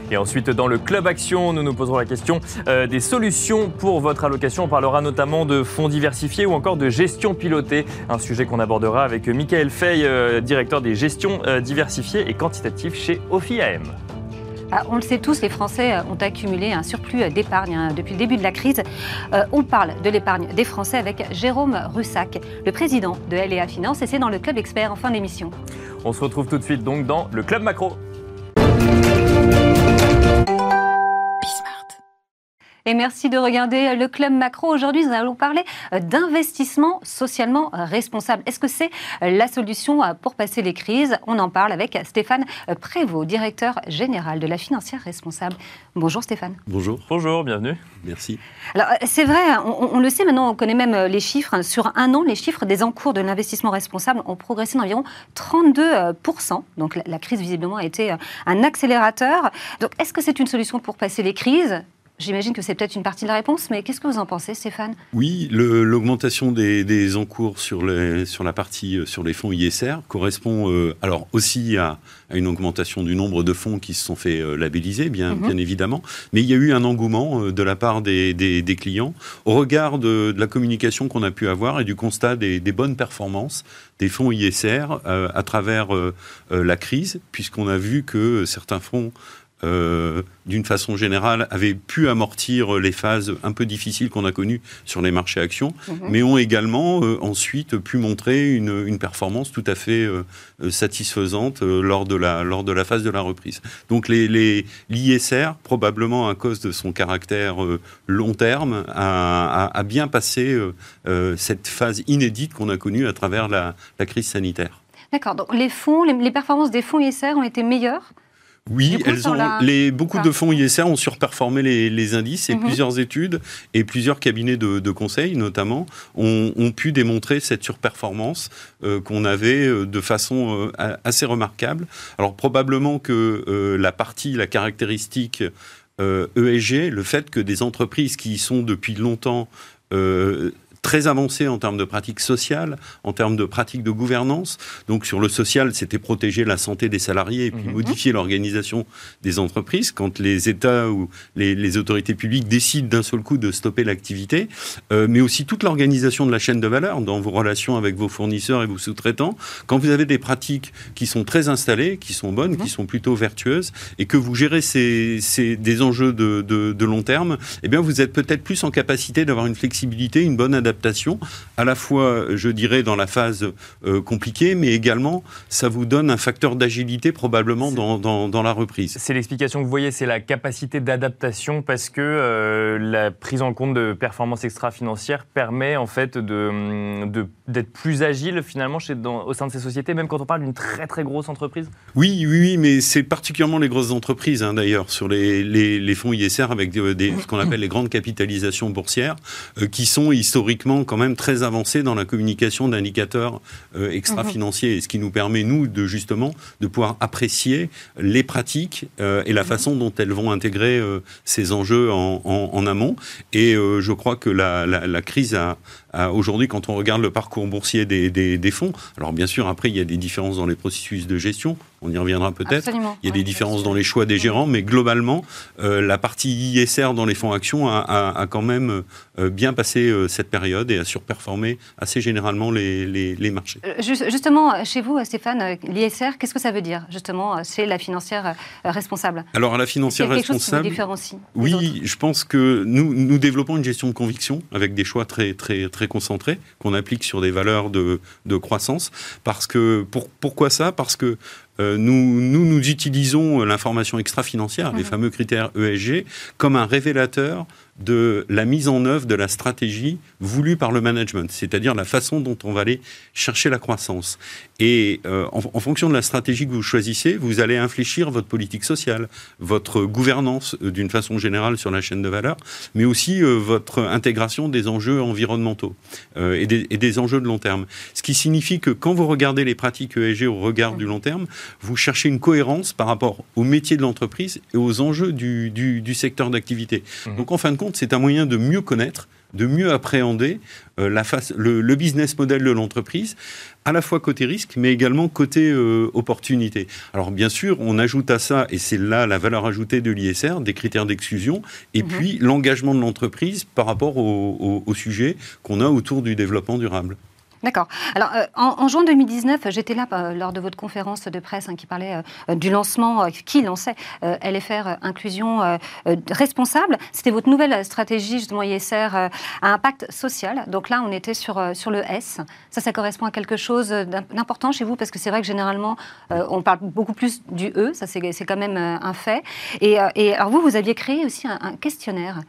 Et ensuite dans le Club Action. Nous nous poserons la question euh, des solutions pour votre allocation. On parlera notamment de fonds diversifiés ou encore de gestion pilotée, un sujet qu'on abordera avec Michael Fay, euh, directeur des gestions euh, diversifiées et quantitatives chez OFIAM. Ah, on le sait tous, les Français ont accumulé un surplus d'épargne hein, depuis le début de la crise. on parle de l'épargne des Français avec Jérôme Russac, le président de LEA Finance, et c'est dans le Club Expert en fin d'émission. On se retrouve tout de suite donc dans le Club Macro. Et merci de regarder le Club Macro. Aujourd'hui, nous allons parler euh, d'investissement socialement responsable. Est-ce que c'est euh, la solution euh, pour passer les crises? On en parle avec Stéphane Prévost, directeur général de la financière responsable. Bonjour Stéphane. Bonjour. Bonjour, bienvenue. Merci. Alors, c'est vrai, on, le sait maintenant, on connaît même les chiffres. Sur un an, les chiffres des encours de l'investissement responsable ont progressé d'environ 32%. Donc, la crise, visiblement, a été un accélérateur. Donc, est-ce que c'est une solution pour passer les crises? J'imagine que c'est peut-être une partie de la réponse, mais qu'est-ce que vous en pensez, Stéphane? Oui, l'augmentation des, encours sur, les, sur la partie euh, sur les fonds ISR correspond euh, alors aussi à, une augmentation du nombre de fonds qui se sont fait euh, labelliser, bien, mhm. bien évidemment, mais il y a eu un engouement de la part des, des, clients au regard de, la communication qu'on a pu avoir et du constat des, bonnes performances des fonds ISR à travers la crise, puisqu'on a vu que certains fonds euh, d'une façon générale, avaient pu amortir les phases un peu difficiles qu'on a connues sur les marchés actions, mhm. mais ont également euh, ensuite pu montrer une, une, performance tout à fait euh, satisfaisante lors, de la, lors de la phase de la reprise. Donc l'ISR, les, probablement à cause de son caractère long terme, a, a, bien passé cette phase inédite qu'on a connue à travers la, la crise sanitaire. D'accord, donc les fonds, les, les performances des fonds ISR ont été meilleures oui, elles ont, les, beaucoup de fonds ISR ont surperformé les, indices et mhm. plusieurs études et plusieurs cabinets de, de conseil, notamment, ont, pu démontrer cette surperformance euh, qu'on avait euh, de façon euh, assez remarquable. Alors probablement que la partie, la caractéristique ESG, e le fait que des entreprises qui sont depuis longtemps très avancé en termes de pratiques sociales, en termes de pratiques de gouvernance. Donc sur le social, c'était protéger la santé des salariés et puis mhm. modifier l'organisation des entreprises. Quand les États ou les, autorités publiques décident d'un seul coup de stopper l'activité, euh, mais aussi toute l'organisation de la chaîne de valeur dans vos relations avec vos fournisseurs et vos sous-traitants. Quand vous avez des pratiques qui sont très installées, qui sont bonnes, qui mhm. sont plutôt vertueuses, et que vous gérez ces, des enjeux de, de, long terme, eh bien vous êtes peut-être plus en capacité d'avoir une flexibilité, une bonne adaptation à la fois, je dirais, dans la phase compliquée, mais également, ça vous donne un facteur d'agilité probablement dans, dans, la reprise. C'est l'explication que vous voyez, c'est la capacité d'adaptation parce que la prise en compte de performances extra-financières permet en fait d'être de, d'être plus agile finalement chez, dans, au sein de ces sociétés, même quand on parle d'une très très grosse entreprise Oui, oui, oui, mais c'est particulièrement les grosses entreprises hein, d'ailleurs, sur les, les, fonds ISR avec des, ce qu'on appelle les grandes capitalisations boursières, euh, qui sont historiquement quand même très avancées dans la communication d'indicateurs euh, extra-financiers, et ce qui nous permet, nous, de justement, de pouvoir apprécier les pratiques euh, et la façon dont elles vont intégrer ces enjeux en, en, amont. Et je crois que la, la, la crise a, aujourd'hui, quand on regarde le parcours boursier des, des, fonds, alors bien sûr, après, il y a des différences dans les processus de gestion, on y reviendra peut-être. Il y a des différences dans les choix des gérants, mais globalement, euh, la partie ISR dans les fonds actions a, quand même euh, bien passé euh, cette période et a surperformé assez généralement les, les, marchés. Justement, chez vous, Stéphane, l'ISR, qu'est-ce que ça veut dire, justement, c'est la financière responsable? Alors, la financière responsable. Quelque chose qui Oui, je pense que nous, nous développons une gestion de conviction avec des choix très, très, très concentrés qu'on applique sur des valeurs de, de croissance. Parce que, pour, pourquoi ça? Parce que euh, nous, nous, nous, utilisons l'information extra-financière, les fameux critères ESG, comme un révélateur de la mise en œuvre de la stratégie voulue par le management, c'est-à-dire la façon dont on va aller chercher la croissance. Et euh, en, fonction de la stratégie que vous choisissez, vous allez infléchir votre politique sociale, votre gouvernance euh, d'une façon générale sur la chaîne de valeur, mais aussi euh, votre intégration des enjeux environnementaux et des, et, des, enjeux de long terme. Ce qui signifie que quand vous regardez les pratiques ESG au regard du long terme, vous cherchez une cohérence par rapport au métier de l'entreprise et aux enjeux du, du, du secteur d'activité. Mmh. Donc en fin de compte, c'est un moyen de mieux connaître, de mieux appréhender euh, la face, le, business model de l'entreprise, à la fois côté risque, mais également côté euh, opportunité. Alors bien sûr, on ajoute à ça, et c'est là la valeur ajoutée de l'ISR, des critères d'exclusion, et mhm. puis l'engagement de l'entreprise par rapport au sujet qu'on a autour du développement durable. D'accord. Alors, euh, en, juin 2019, j'étais là euh, lors de votre conférence de presse hein, qui parlait euh, du lancement, qui lançait LFR Inclusion Responsable. C'était votre nouvelle stratégie, justement, ISR à impact social. Donc là, on était sur, sur le S. Ça, ça correspond à quelque chose d'important chez vous? Parce que c'est vrai que généralement, on parle beaucoup plus du E. Ça, c'est quand même un fait. Et, et, alors, vous, vous aviez créé aussi un questionnaire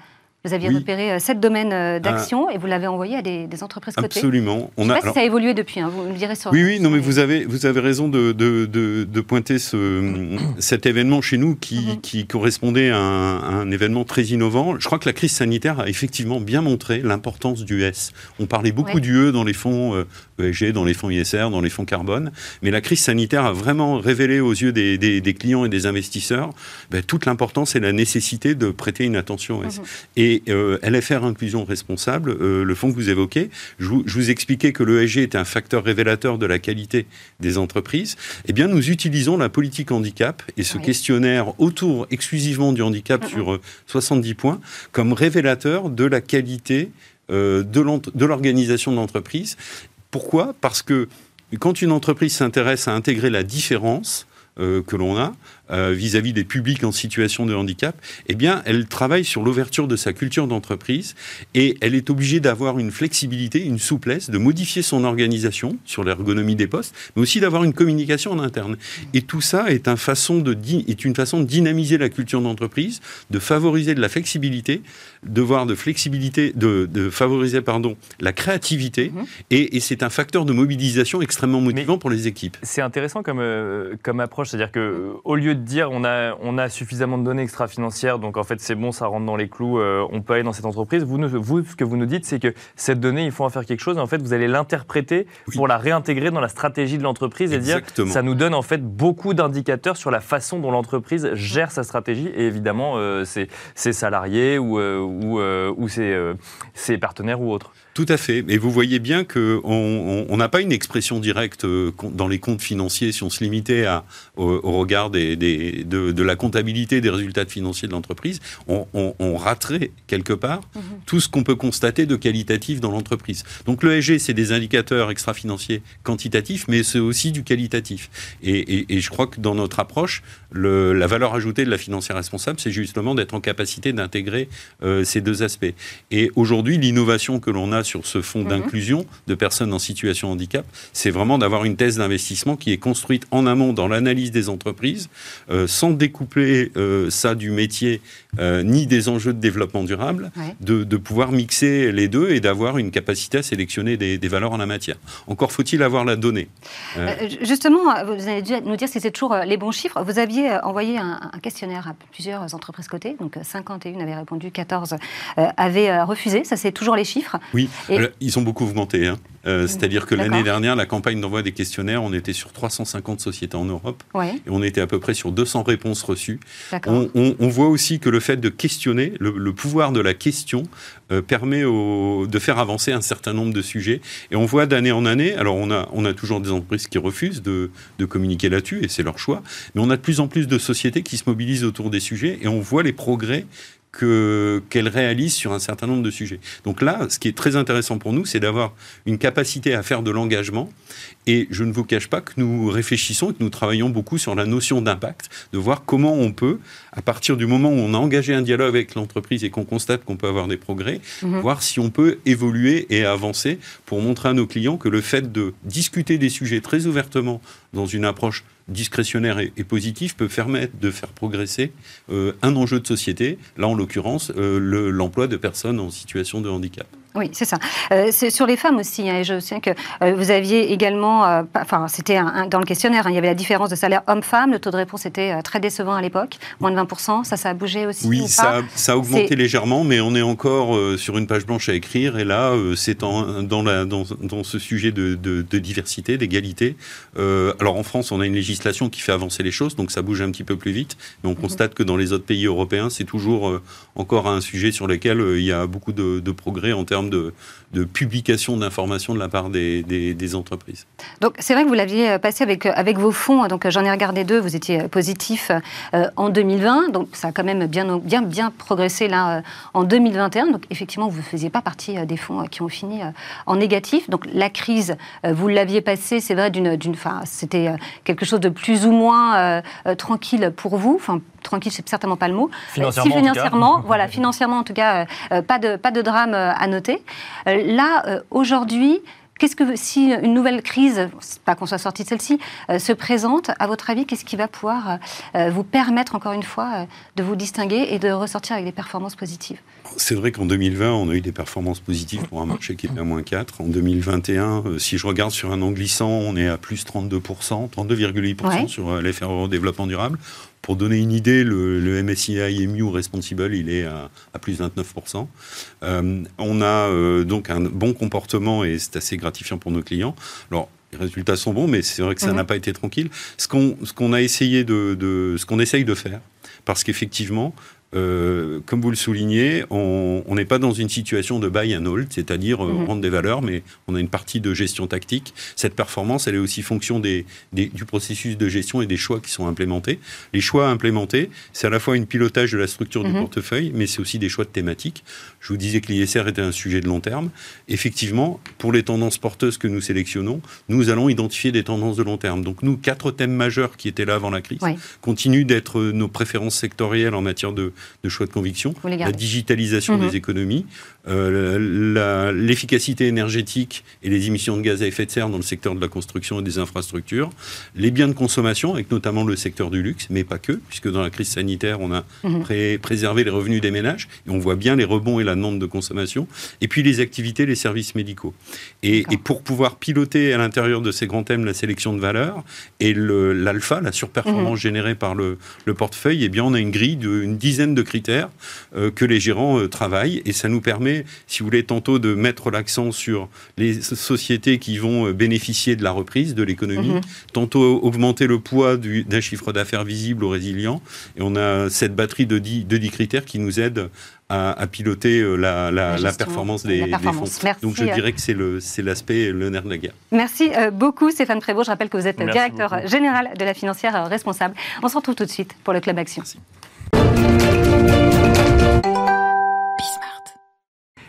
vous aviez repéré euh, sept domaines euh, d'action et vous l'avez envoyé à des, entreprises cotées. Absolument. On Je sais pas si ça a évolué depuis, hein, vous me direz sur... Oui, oui, non, mais vous avez, vous avez raison de, de, de, pointer ce, cet événement chez nous qui, mhm. qui correspondait à un, événement très innovant. Je crois que la crise sanitaire a effectivement bien montré l'importance du S. On parlait beaucoup du E dans les fonds ESG, dans les fonds ISR, dans les fonds carbone, mais la crise sanitaire a vraiment révélé aux yeux des, des, clients et des investisseurs ben, toute l'importance et la nécessité de prêter une attention. Mhm. Et euh, LFR Inclusion Responsable, euh, le fonds que vous évoquez, je vous, expliquais que l'ESG était un facteur révélateur de la qualité des entreprises. Eh bien, nous utilisons la politique handicap et ce questionnaire autour exclusivement du handicap sur 70 euh, points comme révélateur de la qualité de l'organisation de l'entreprise. Pourquoi? Parce que quand une entreprise s'intéresse à intégrer la différence, que l'on a, euh, vis-à-vis des publics en situation de handicap, eh bien, elle travaille sur l'ouverture de sa culture d'entreprise et elle est obligée d'avoir une flexibilité, une souplesse, de modifier son organisation sur l'ergonomie des postes, mais aussi d'avoir une communication en interne. Et tout ça est, un façon de, est une façon de dynamiser la culture d'entreprise, de favoriser de la flexibilité, de voir de flexibilité, de, de favoriser pardon, la créativité, mhm. et, et c'est un facteur de mobilisation extrêmement motivant pour les équipes. C'est intéressant comme, euh, comme approche, c'est-à-dire que au lieu de dire on a, on a suffisamment de données extra-financières, donc en fait c'est bon, ça rentre dans les clous, euh, on peut aller dans cette entreprise. Vous, vous, ce que vous nous dites, c'est que cette donnée, il faut en faire quelque chose. Et en fait, vous allez l'interpréter pour la réintégrer dans la stratégie de l'entreprise et dire ça nous donne en fait beaucoup d'indicateurs sur la façon dont l'entreprise gère sa stratégie et évidemment euh, ses, salariés ou, euh, ou, ou ses, ses partenaires ou autres. Tout à fait. Mais vous voyez bien qu'on n'a pas une expression directe euh, dans les comptes financiers si on se limitait à, au, regard des, de, la comptabilité des résultats financiers de l'entreprise. On, raterait quelque part mhm. tout ce qu'on peut constater de qualitatif dans l'entreprise. Donc l'ESG, c'est des indicateurs extra-financiers quantitatifs, mais c'est aussi du qualitatif. Et, je crois que dans notre approche, la valeur ajoutée de la financière responsable, c'est justement d'être en capacité d'intégrer euh, ces deux aspects. Et aujourd'hui, l'innovation que l'on a sur ce fonds mhm. d'inclusion de personnes en situation de handicap, c'est vraiment d'avoir une thèse d'investissement qui est construite en amont dans l'analyse des entreprises, euh, sans découpler euh, ça du métier euh, ni des enjeux de développement durable, de, pouvoir mixer les deux et d'avoir une capacité à sélectionner des, valeurs en la matière. Encore faut-il avoir la donnée. justement, vous allez nous dire si c'est toujours les bons chiffres. Vous aviez envoyé un, questionnaire à plusieurs entreprises cotées, donc 51 avaient répondu, 14 avaient refusé. Ça, c'est toujours les chiffres. Oui, ils ont beaucoup augmenté. Hein. Euh, c'est-à-dire que l'année dernière, la campagne d'envoi des questionnaires, on était sur 350 sociétés en Europe et on était à peu près sur 200 réponses reçues. On, voit aussi que le fait de questionner, le, pouvoir de la question, euh, permet de faire avancer un certain nombre de sujets. Et on voit d'année en année, alors on a, on a toujours des entreprises qui refusent de, de communiquer là-dessus et c'est leur choix, mais on a de plus en plus de sociétés qui se mobilisent autour des sujets et on voit les progrès qu'elle réalise sur un certain nombre de sujets. Donc là, ce qui est très intéressant pour nous, c'est d'avoir une capacité à faire de l'engagement. Et je ne vous cache pas que nous réfléchissons, que nous travaillons beaucoup sur la notion d'impact, de voir comment on peut, à partir du moment où on a engagé un dialogue avec l'entreprise et qu'on constate qu'on peut avoir des progrès, mhm. voir si on peut évoluer et avancer pour montrer à nos clients que le fait de discuter des sujets très ouvertement dans une approche discrétionnaire et, positif peut permettre de faire progresser euh, un enjeu de société, là en l'occurrence euh, l'emploi de personnes en situation de handicap. Oui, c'est ça. Euh, c'est sur les femmes aussi. Hein, je sais que euh, vous aviez également, euh, enfin, c'était dans le questionnaire, hein, il y avait la différence de salaire homme-femme. Le taux de réponse était très décevant à l'époque, moins de 20%. Ça, ça a bougé aussi. Oui, ça, ça, a augmenté légèrement, mais on est encore sur une page blanche à écrire. Et là, c'est dans, dans, dans, ce sujet de, de diversité, d'égalité. alors en France, on a une législation qui fait avancer les choses, donc ça bouge un petit peu plus vite. Mais on mhm. constate que dans les autres pays européens, c'est toujours encore un sujet sur lequel il y a beaucoup de, de progrès en termes de, publication d'informations de la part des, entreprises. Donc c'est vrai que vous l'aviez euh, passé avec, euh, avec vos fonds, donc euh, j'en ai regardé deux, vous étiez positif en 2020, donc ça a quand même bien, bien, bien progressé là en 2021, donc effectivement vous ne faisiez pas partie des fonds qui ont fini en négatif, donc la crise, vous l'aviez passée, c'est vrai, d'une, d'une, c'était quelque chose de plus ou moins tranquille pour vous, enfin tranquille, c'est certainement pas le mot. Financièrement, si financièrement, voilà, financièrement en tout cas, pas de pas de drame à noter. Là, euh, aujourd'hui, Qu'est-ce que si une nouvelle crise, pas qu'on soit sorti de celle-ci, euh, se présente, à votre avis, qu'est-ce qui va pouvoir euh, vous permettre encore une fois de vous distinguer et de ressortir avec des performances positives? C'est vrai qu'en 2020, on a eu des performances positives pour un marché qui était à moins 4. En 2021, si je regarde sur un an glissant, on est à plus 32%, 32,8% sur l'effet euro développement durable. Pour donner une idée, le, le MSCI EMU Responsible, il est à, plus de 29%. Euh, on a euh, donc un bon comportement et c'est assez gratifiant pour nos clients. Alors, les résultats sont bons, mais c'est vrai que ça mhm. n'a pas été tranquille. Ce qu'on ce a essayé de, de ce qu'on essaye de faire, parce qu'effectivement, euh, comme vous le soulignez, on n'est pas dans une situation de buy and hold, c'est-à-dire euh, mhm. rendre des valeurs, mais on a une partie de gestion tactique. Cette performance, elle est aussi fonction des, du processus de gestion et des choix qui sont implémentés. Les choix implémentés, c'est à la fois une pilotage de la structure du mhm. portefeuille, mais c'est aussi des choix de thématiques. Je vous disais que l'ISR était un sujet de long terme. Effectivement, pour les tendances porteuses que nous sélectionnons, nous allons identifier des tendances de long terme. Donc nous, quatre thèmes majeurs qui étaient là avant la crise continuent d'être nos préférences sectorielles en matière de de choix de conviction, la digitalisation des mhm. économies, euh, l'efficacité énergétique et les émissions de gaz à effet de serre dans le secteur de la construction et des infrastructures, les biens de consommation, avec notamment le secteur du luxe, mais pas que, puisque dans la crise sanitaire, on a mhm. préservé les revenus des ménages, et on voit bien les rebonds et la demande de consommation, et puis les activités, les services médicaux. Et, pour pouvoir piloter à l'intérieur de ces grands thèmes la sélection de valeurs et l'alpha, la surperformance mhm. générée par le, portefeuille, eh bien on a une grille d'une dizaine de critères euh, que les gérants euh, travaillent, et ça nous permet si vous voulez, tantôt de mettre l'accent sur les sociétés qui vont euh, bénéficier de la reprise de l'économie, mhm. tantôt augmenter le poids d'un chiffre d'affaires visible ou résilient. Et on a cette batterie de 10, de critères qui nous aident à, piloter euh, la, la, performance des, fonds. Donc je dirais que c'est l'aspect, le, nerf de la guerre. Merci euh, beaucoup Stéphane Prévost. Je rappelle que vous êtes directeur général de la financière responsable. On se retrouve tout de suite pour le Club Action.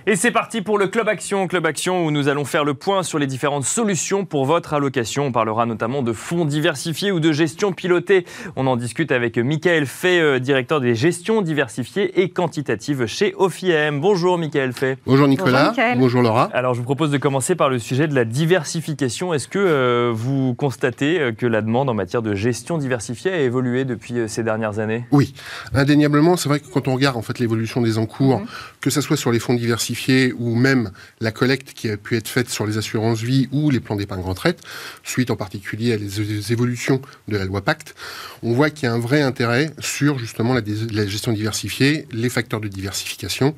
Et c'est parti pour le Club Action. Club Action où nous allons faire le point sur les différentes solutions pour votre allocation. On parlera notamment de fonds diversifiés ou de gestion pilotée. On en discute avec Michael Fay, euh, directeur des gestions diversifiées et quantitatives chez OFIM. Bonjour Michael Fay. Bonjour Nicolas. Bonjour, Laura. Alors je vous propose de commencer par le sujet de la diversification. Est-ce que euh, vous constatez euh, que la demande en matière de gestion diversifiée a évolué depuis ces dernières années? Oui, indéniablement. C'est vrai que quand on regarde en fait l'évolution des encours, mhm. que ce soit sur les fonds diversifiés, ou même la collecte qui a pu être faite sur les assurances vie ou les plans d'épargne retraite, suite en particulier à les évolutions de la loi Pacte, on voit qu'il y a un vrai intérêt sur justement la, gestion diversifiée, les facteurs de diversification.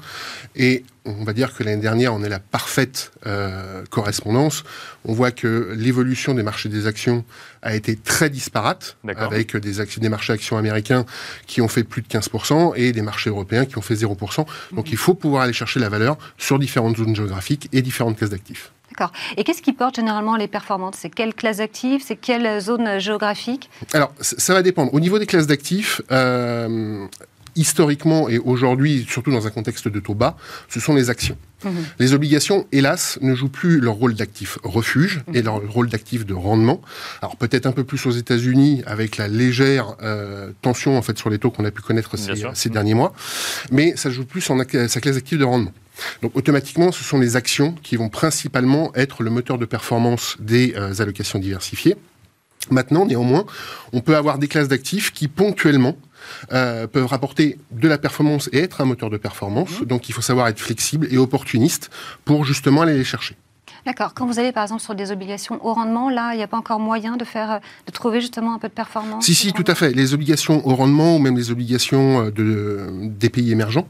Et on va dire que l'année dernière, on est la parfaite euh, correspondance. On voit que l'évolution des marchés des actions a été très disparate, avec des, actions, des marchés actions américains qui ont fait plus de 15% et des marchés européens qui ont fait 0%. Donc il faut pouvoir aller chercher la valeur sur différentes zones géographiques et différentes classes d'actifs. D'accord. Et qu'est-ce qui porte généralement les performances? C'est quelle classe d'actifs? C'est quelle zone géographique? Alors, ça va dépendre. Au niveau des classes d'actifs, euh, historiquement et aujourd'hui, surtout dans un contexte de taux bas, ce sont les actions. Mhm. Les obligations, hélas, ne jouent plus leur rôle d'actif refuge et leur rôle d'actif de rendement. Alors peut-être un peu plus aux États-Unis avec la légère euh, tension en fait sur les taux qu'on a pu connaître ces, derniers mois, mais ça joue plus en sa classe active de rendement. Donc automatiquement, ce sont les actions qui vont principalement être le moteur de performance des euh, allocations diversifiées. Maintenant, néanmoins, on peut avoir des classes d'actifs qui ponctuellement euh, peuvent rapporter de la performance et être un moteur de performance. Mmh. Donc il faut savoir être flexible et opportuniste pour justement aller les chercher. D'accord. Quand vous allez par exemple sur des obligations au rendement, là, il n'y a pas encore moyen de faire, de trouver justement un peu de performance. Si, si, tout à fait. Les obligations au rendement ou même les obligations euh, de, des pays émergents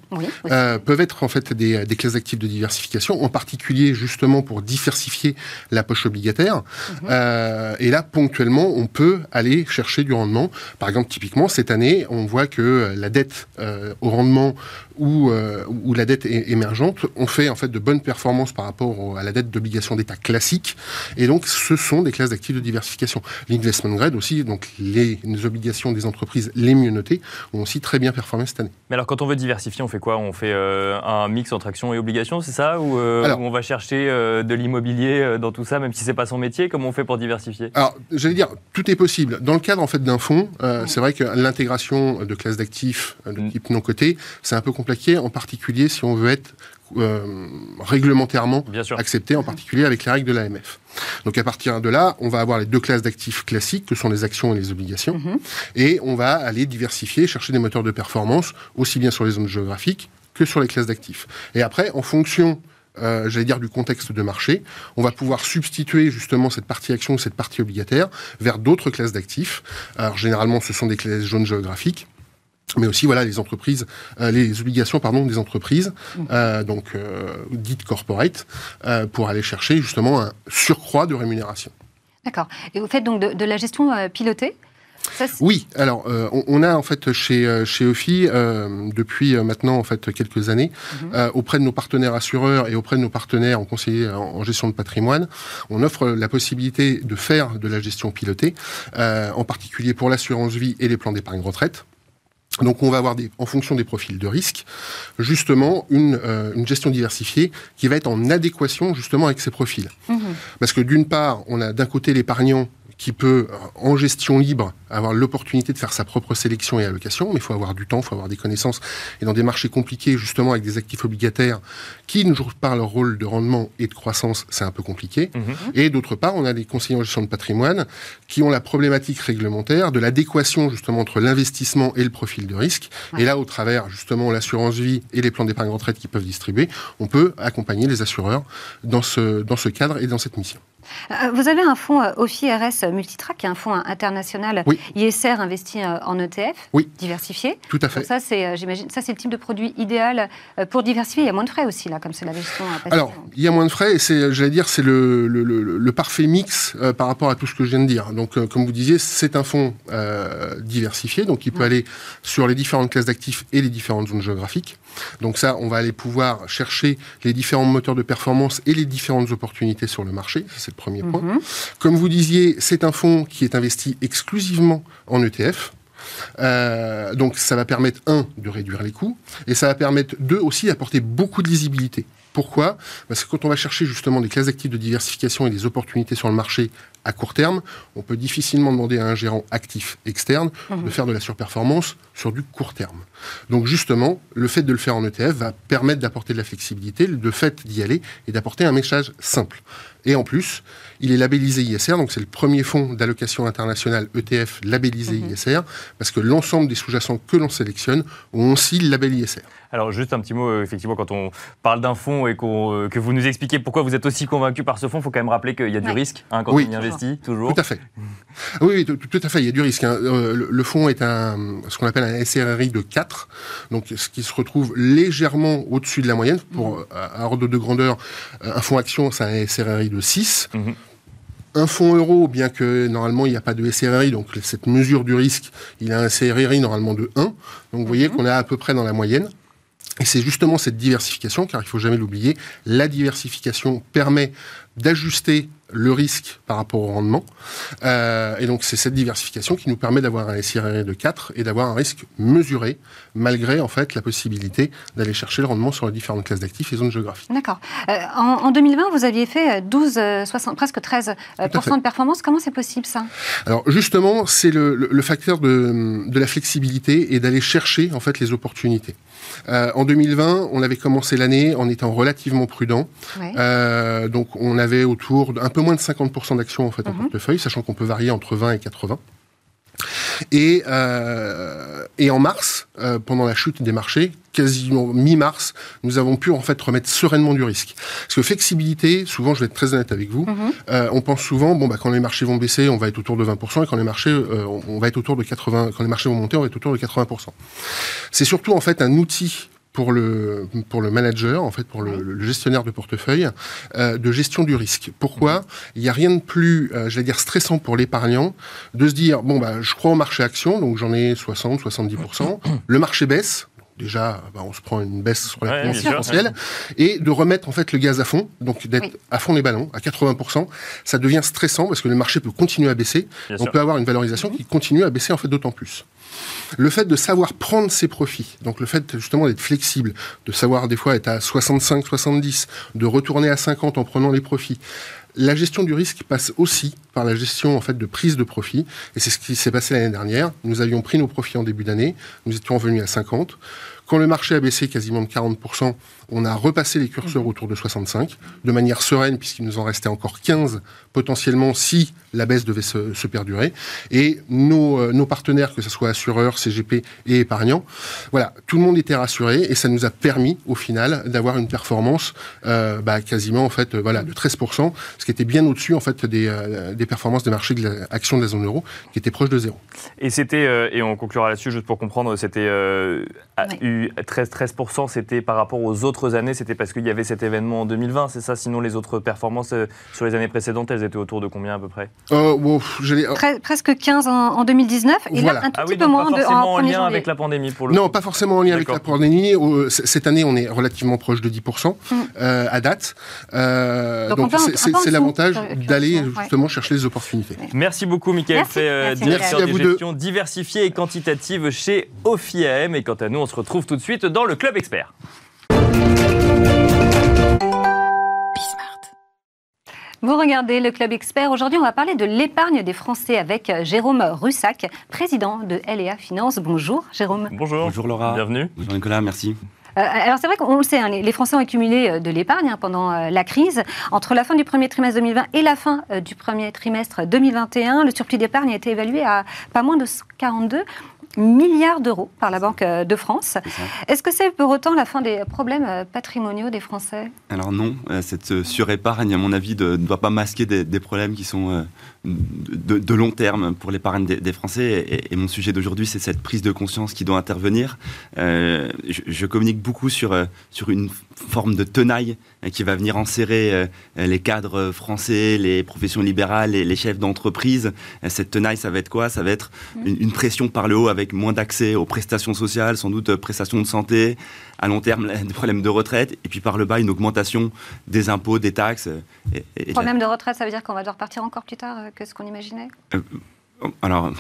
euh, peuvent être en fait des, des classes d'actifs de diversification, en particulier justement pour diversifier la poche obligataire. Mhm. euh, et là, ponctuellement, on peut aller chercher du rendement. Par exemple, typiquement cette année, on voit que la dette euh, au rendement ou, euh, ou la dette émergente ont fait en fait de bonnes performances par rapport à la dette d'obligation d'État classique. Et donc, ce sont des classes d'actifs de diversification. L'investment grade aussi, donc les, obligations des entreprises les mieux notées, ont aussi très bien performé cette année. Mais alors, quand on veut diversifier, on fait quoi? On fait euh, un mix entre actions et obligations, c'est ça? Ou, euh, on va chercher de l'immobilier dans tout ça, même si c'est pas son métier? Comment on fait pour diversifier? Alors, j'allais dire, tout est possible. Dans le cadre en fait d'un fonds, c'est vrai que l'intégration de classes d'actifs de mm. type non coté, c'est un peu compliqué en particulier si on veut être euh, réglementairement accepté, en particulier avec les règles de l'AMF. Donc à partir de là, on va avoir les deux classes d'actifs classiques, que sont les actions et les obligations, mhm. et on va aller diversifier, chercher des moteurs de performance, aussi bien sur les zones géographiques que sur les classes d'actifs. Et après, en fonction euh, j'allais dire, du contexte de marché. On va pouvoir substituer justement cette partie action, cette partie obligataire, vers d'autres classes d'actifs. Alors généralement, ce sont des classes jaunes géographiques mais aussi voilà les entreprises, euh, les obligations pardon des entreprises, mmh. euh, donc euh, dites corporate, pour aller chercher justement un surcroît de rémunération. D'accord. Et vous faites donc de, la gestion pilotée? Oui, alors on, a en fait chez chez OFI depuis maintenant en fait quelques années mmh. auprès de nos partenaires assureurs et auprès de nos partenaires en conseiller en, gestion de patrimoine, on offre la possibilité de faire de la gestion pilotée, en particulier pour l'assurance vie et les plans d'épargne retraite. Donc on va avoir, des, en fonction des profils de risque, justement une, euh, une, gestion diversifiée qui va être en adéquation justement avec ces profils. Mmh. Parce que d'une part, on a d'un côté l'épargnant qui peut, en gestion libre, avoir l'opportunité de faire sa propre sélection et allocation, mais il faut avoir du temps, il faut avoir des connaissances. Et dans des marchés compliqués, justement, avec des actifs obligataires qui ne jouent pas leur rôle de rendement et de croissance, c'est un peu compliqué. Mhm. Et d'autre part, on a des conseillers en gestion de patrimoine qui ont la problématique réglementaire de l'adéquation, justement, entre l'investissement et le profil de risque. Et là, au travers, justement, l'assurance vie et les plans d'épargne retraite qui peuvent distribuer, on peut accompagner les assureurs dans ce, dans ce cadre et dans cette mission. Euh, vous avez un fonds euh, OFI RS Multitrack, qui est un fonds international ISR investi euh, en ETF, diversifié. Tout à fait. ça, c'est, j'imagine, ça, c'est le type de produit idéal pour diversifier. Il y a moins de frais aussi, là, comme c'est la gestion. Alors, il y a moins de frais, et c'est, j'allais dire, c'est le, le, parfait mix par rapport à tout ce que je viens de dire. Donc, comme vous disiez, c'est un fonds diversifié, donc il peut aller sur les différentes classes d'actifs et les différentes zones géographiques. Donc ça, on va aller pouvoir chercher les différents moteurs de performance et les différentes opportunités sur le marché. C'est le premier point. Mhm. Comme vous disiez, c'est un fonds qui est investi exclusivement en ETF. Euh, donc ça va permettre, un, de réduire les coûts, et ça va permettre, deux, aussi d'apporter beaucoup de lisibilité. Pourquoi? Parce que quand on va chercher justement des classes d'actifs de diversification et des opportunités sur le marché à court terme, on peut difficilement demander à un gérant actif externe de mhm. faire de la surperformance sur du court terme. Donc justement, le fait de le faire en ETF va permettre d'apporter de la flexibilité, le fait d'y aller et d'apporter un message simple. Et en plus, il est labellisé ISR, donc c'est le premier fonds d'allocation internationale ETF labellisé mhm. ISR, parce que l'ensemble des sous-jacents que l'on sélectionne ont aussi le label ISR. Alors juste un petit mot, euh, effectivement, quand on parle d'un fonds et euh, que vous nous expliquez pourquoi vous êtes aussi convaincu par ce fonds, il faut quand même rappeler qu'il y a du risque hein, quand on y investit, toujours. Tout à fait. oui, tout, à fait, il y a du risque. Hein. Euh, le, fonds est un, ce qu'on appelle un SRRI de 4, donc ce qui se retrouve légèrement au-dessus de la moyenne. Pour, mhm. à ordre de grandeur, un fonds action, c'est un SRRI de 6 un fonds euro, bien que normalement il n'y a pas de SRRI, donc cette mesure du risque, il a un SRRI normalement de 1. Donc vous voyez mhm. qu'on est à peu près dans la moyenne. Et c'est justement cette diversification, car il faut jamais l'oublier, la diversification permet d'ajuster le risque par rapport au rendement. Euh, et donc, c'est cette diversification qui nous permet d'avoir un SIRR de 4 et d'avoir un risque mesuré, malgré en fait la possibilité d'aller chercher le rendement sur les différentes classes d'actifs et zones géographiques. D'accord. Euh, en, 2020, vous aviez fait 12, 60, presque 13 de performance. Comment c'est possible ça? Alors, justement, c'est le, facteur de, de la flexibilité et d'aller chercher en fait les opportunités. Euh, en 2020, on avait commencé l'année en étant relativement prudent. Euh, donc, on avait autour d'un peu moins de 50% d'actions en fait en mhm. portefeuille, sachant qu'on peut varier entre 20 et 80. Et, euh, et en mars, euh, pendant la chute des marchés, quasiment mi-mars, nous avons pu en fait remettre sereinement du risque. Parce que flexibilité, souvent, je vais être très honnête avec vous, mhm. euh, on pense souvent, bon, bah, quand les marchés vont baisser, on va être autour de 20%, et quand les marchés, on va être autour de 80, quand les marchés vont monter, on va être autour de 80%. C'est surtout en fait un outil pour le, pour le manager, en fait, pour le, gestionnaire de portefeuille, euh, de gestion du risque. Pourquoi Il n'y a rien de plus, euh, j'allais dire, stressant pour l'épargnant de se dire, bon, bah, je crois au marché action, donc j'en ai 60, 70%, le marché baisse, déjà, bah, on se prend une baisse sur la ouais, et de remettre en fait le gaz à fond, donc d'être à fond les ballons, à 80%, ça devient stressant parce que le marché peut continuer à baisser. on peut avoir une valorisation qui continue à baisser en fait d'autant plus. Le fait de savoir prendre ses profits, donc le fait justement d'être flexible, de savoir des fois être à 65, 70, de retourner à 50 en prenant les profits, la gestion du risque passe aussi par la gestion en fait de prise de profit et c'est ce qui s'est passé l'année dernière. Nous avions pris nos profits en début d'année, nous étions revenus à 50. Quand le marché a baissé quasiment de 40%, on a repassé les curseurs mmh. autour de 65, de manière sereine, puisqu'il nous en restait encore 15 potentiellement si la baisse devait se, perdurer. Et nos, euh, nos, partenaires, que ce soit assureurs, CGP et épargnants, voilà, tout le monde était rassuré et ça nous a permis au final d'avoir une performance euh, bah, quasiment en fait voilà de 13%, ce qui était bien au-dessus en fait des, euh, des performances des marchés de l'action de la zone euro, qui étaient proches de zéro. Et c'était et on conclura là-dessus juste pour comprendre, c'était 13 13%, c'était par rapport aux autres années, c'était parce qu'il y avait cet événement en 2020, c'est ça? Sinon, les autres performances euh, sur les années précédentes, elles étaient autour de combien à peu près? Euh, Presque 15 en, 2020 et là, un tout ah petit peu moins pas forcément en, lien avec la pandémie pour le Non, pas forcément en lien avec la pandémie. Cette année, on est relativement proche de 10% mm. euh, à date. donc, c'est l'avantage d'aller justement chercher les opportunités. Merci beaucoup, Michael Fait, directeur de gestion diversifiée et quantitative chez OFIAM. Et quant à nous, on se retrouve tout de suite dans le Club Expert. Vous regardez le Club Expert. Aujourd'hui, on va parler de l'épargne des Français avec euh, Jérôme Russac, président de LEA Finance. Bonjour, Jérôme. Bonjour. Bonjour, Laura. Bienvenue. Bonjour, Nicolas. Merci. Euh, alors c'est vrai qu'on le sait, hein, les, Français ont accumulé euh, de l'épargne hein, pendant la crise. Entre la fin du premier trimestre 2020 et la fin du premier trimestre 2021, le surplus d'épargne a été évalué à pas moins de 42 milliards d'euros par la Banque euh, de France. Est-ce que c'est pour autant la fin des problèmes euh, patrimoniaux des Français? Alors non, euh, cette surépargne, à mon avis, ne doit pas masquer des, problèmes qui sont de, long terme pour l'épargne des, Français. Et, mon sujet d'aujourd'hui, c'est cette prise de conscience qui doit intervenir. je, communique beaucoup sur, sur une forme de tenaille qui va venir enserrer les cadres français, les professions libérales, les, les chefs d'entreprise. Cette tenaille, ça va être quoi? Ça va être mmh. une, une pression par le haut avec moins d'accès aux prestations sociales, sans doute euh, prestations de santé, à long terme des problèmes de retraite, et puis par le bas une augmentation des impôts, des taxes. Et, Problème de retraite, ça veut dire qu'on va devoir partir encore plus tard euh, que ce qu'on imaginait? Euh, alors,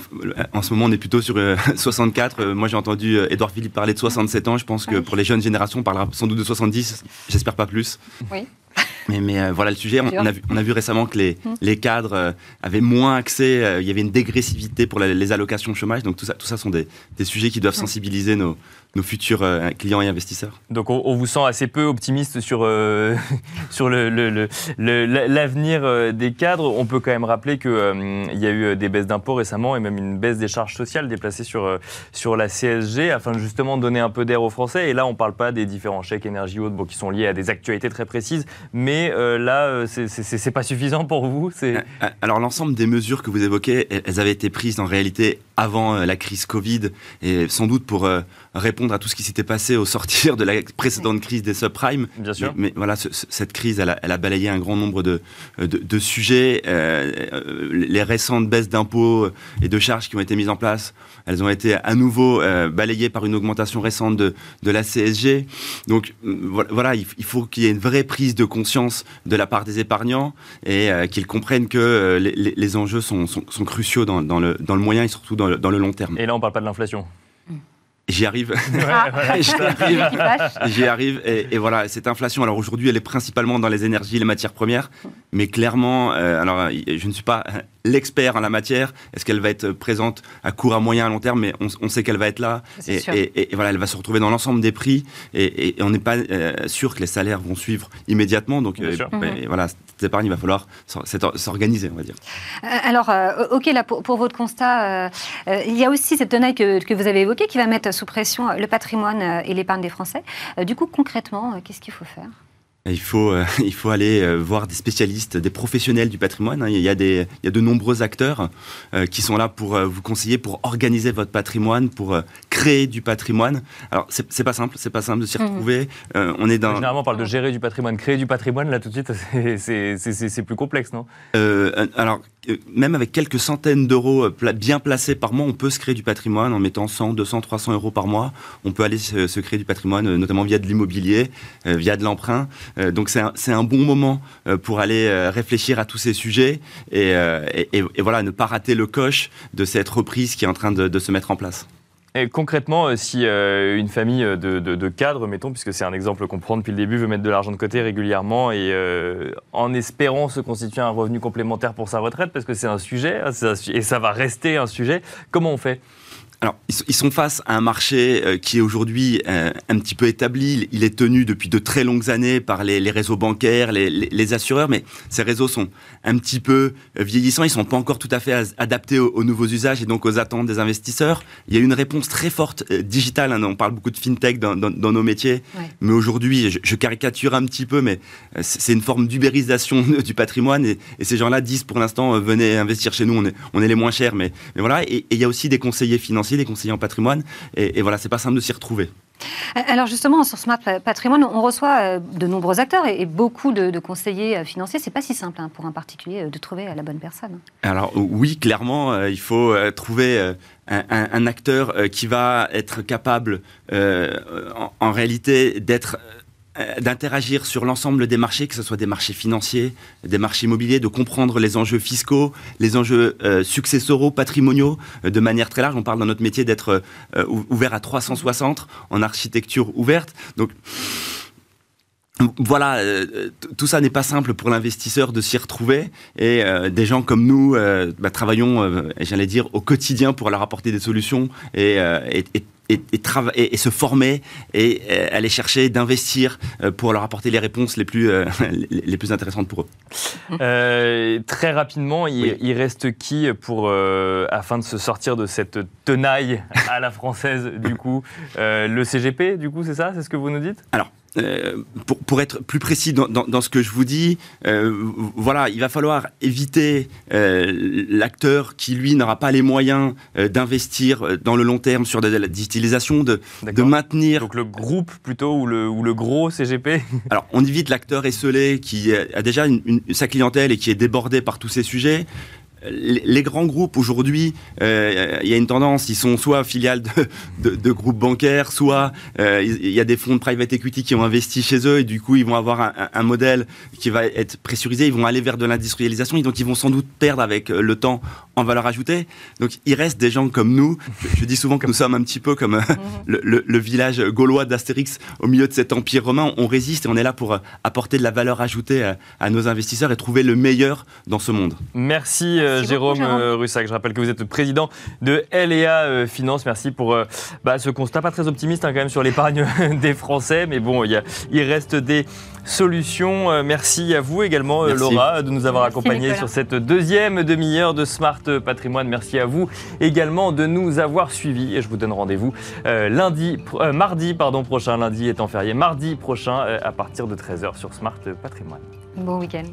en ce moment, on est plutôt sur 64. Moi, j'ai entendu Edouard Philippe parler de 67 ans. Je pense que pour les jeunes générations, on parlera sans doute de 70. J'espère pas plus. Oui. Mais, mais euh, voilà le sujet. On, a vu, on, a vu, récemment que les, hum. les cadres euh, avaient moins accès. Euh, il y avait une dégressivité pour les allocations chômage. Donc tout ça, tout ça sont des, des sujets qui doivent sensibiliser nos, nos futurs euh, clients et investisseurs. Donc on, vous sent assez peu optimiste sur, euh, sur l'avenir le, euh, des cadres. On peut quand même rappeler qu'il il y a eu des baisses d'impôts récemment et même une baisse des charges sociales déplacées sur, sur la CSG afin de justement donner un peu d'air aux Français. Et là, on ne parle pas des différents chèques énergie ou autres qui sont liés à des actualités très précises. Mais là, c'est pas suffisant pour vous Alors l'ensemble des mesures que vous évoquez, elles avaient été prises en réalité avant la crise Covid et sans doute pour répondre à tout ce qui s'était passé au sortir de la précédente crise des subprimes. Bien sûr. Mais, voilà, cette crise, elle a, balayé un grand nombre de, de, sujets. Euh, les récentes baisses d'impôts et de charges qui ont été mises en place, elles ont été à nouveau euh, balayées par une augmentation récente de, de la CSG. Donc voilà, il, faut qu'il y ait une vraie prise de conscience de la part des épargnants et euh, qu'ils comprennent que les, enjeux sont, sont, cruciaux dans, dans, le, dans le moyen et surtout dans le, dans le long terme. Et là, on ne parle pas de l'inflation J'y arrive. J'y arrive. Et, voilà, cette inflation, alors aujourd'hui, elle est principalement dans les énergies et les matières premières. Mais clairement, euh, alors je ne suis pas l'expert en la matière. Est-ce qu'elle va être présente à court, à moyen, à long terme? Mais on, sait qu'elle va être là. Et, voilà, elle va se retrouver dans l'ensemble des prix. Et, on n'est pas euh, sûr que les salaires vont suivre immédiatement. Donc euh, voilà, cette épargne, il va falloir s'organiser, on va dire. alors, ok, là, pour, votre constat, il y a aussi cette tenaille que, que vous avez évoquée qui va mettre sous pression le patrimoine euh, et l'épargne des Français. Euh, du coup, concrètement, euh, qu'est-ce qu'il faut faire? Il faut, il faut aller voir des spécialistes, des professionnels du patrimoine. Hein. Il y a, des, il y a de nombreux acteurs qui sont là pour vous conseiller, pour organiser votre patrimoine, pour créer du patrimoine. Alors, c'est pas simple, c'est pas simple de s'y mmh. retrouver. on est dans... Généralement, on parle de gérer du patrimoine. Créer du patrimoine, là, tout de suite, c'est plus complexe, non? Alors, même avec quelques centaines d'euros euh, bien placés par mois, on peut se créer du patrimoine en mettant 100, 200, 300 euros par mois. On peut aller se, créer du patrimoine, euh, notamment via de l'immobilier, euh, via de l'emprunt. donc c'est un, un, bon moment pour aller réfléchir à tous ces sujets et, et, voilà, ne pas rater le coche de cette reprise qui est en train de se mettre en place concrètement, euh, si euh, une famille de, cadres, mettons, puisque c'est un exemple qu'on prend depuis le début, veut mettre de l'argent de côté régulièrement et euh, en espérant se constituer un revenu complémentaire pour sa retraite, parce que c'est un sujet, hein, et ça va rester un sujet, comment on fait? Alors, ils sont face à un marché euh, qui est aujourd'hui euh, un petit peu établi. Il est tenu depuis de très longues années par les, réseaux bancaires, les, assureurs, mais ces réseaux sont un petit peu euh, vieillissants. Ils sont pas encore tout à fait adaptés aux, nouveaux usages et donc aux attentes des investisseurs. Il y a une réponse très forte digitale. Hein. on parle beaucoup de fintech dans, nos métiers, mais aujourd'hui, je, caricature un petit peu, mais c'est une forme d'ubérisation du patrimoine. Et, ces gens-là disent pour l'instant, venez investir chez nous, on est, on est les moins chers. Mais, mais voilà. Et, et il y a aussi des conseillers financiers des conseillers en patrimoine. Et, voilà, c'est pas simple de s'y retrouver. Alors justement, sur Smart Patrimoine, on reçoit euh, de nombreux acteurs et beaucoup de, conseillers euh, financiers. C'est pas si simple hein, pour un particulier euh, de trouver la bonne personne. Alors oui, clairement, il faut trouver un, acteur qui va être capable, en, réalité, d'être euh, d'interagir sur l'ensemble des marchés, que ce soit des marchés financiers, des marchés immobiliers, de comprendre les enjeux fiscaux, les enjeux euh, successoraux, patrimoniaux, euh, de manière très large. On parle dans notre métier d'être ouvert à 360 en architecture ouverte. Donc voilà, tout ça n'est pas simple pour l'investisseur de s'y retrouver et des gens comme nous bah, travaillons, j'allais dire, au quotidien pour leur apporter des solutions et, et, et et, et, se former et euh, aller chercher d'investir euh, pour leur apporter les réponses les plus, euh, les plus intéressantes pour eux. très rapidement, il, reste qui pour, afin de se sortir de cette tenaille à la française, du coup? Le CGP, du coup, c'est ça? C'est ce que vous nous dites? Alors, euh, pour, pour, être plus précis dans, dans, dans, ce que je vous dis, euh, voilà, il va falloir éviter euh, l'acteur qui, lui, n'aura pas les moyens d'investir dans le long terme sur de, la digitalisation, de, de, maintenir... Donc le groupe plutôt ou le, ou le gros CGP Alors, on évite l'acteur esselé qui a déjà une, une, sa clientèle et qui est débordé par tous ces sujets les grands groupes aujourd'hui, euh, il y a une tendance, ils sont soit filiales de, groupes bancaires, soit euh, il y a des fonds de private equity qui ont investi chez eux et du coup ils vont avoir un, modèle qui va être pressurisé, ils vont aller vers de l'industrialisation et donc ils vont sans doute perdre avec le temps en valeur ajoutée. Donc il reste des gens comme nous. Je, dis souvent que nous sommes un petit peu comme euh, mhm. le, village gaulois d'Astérix au milieu de cet empire romain. On résiste et on est là pour euh, apporter de la valeur ajoutée à, nos investisseurs et trouver le meilleur dans ce monde. Merci, euh, Jérôme, Russac. Je rappelle que vous êtes président de LEA Finance. Merci pour bah, ce constat pas très optimiste hein, quand même sur l'épargne des Français. Mais bon, il, il reste des solutions. merci à vous également, Laura, de nous avoir accompagnés sur cette deuxième demi-heure de Smart Patrimoine. Merci à vous également de nous avoir suivis et je vous donne rendez-vous euh, lundi, euh, mardi pardon, prochain, lundi étant férié, mardi prochain euh, à partir de 13h sur Smart Patrimoine. Bon week-end.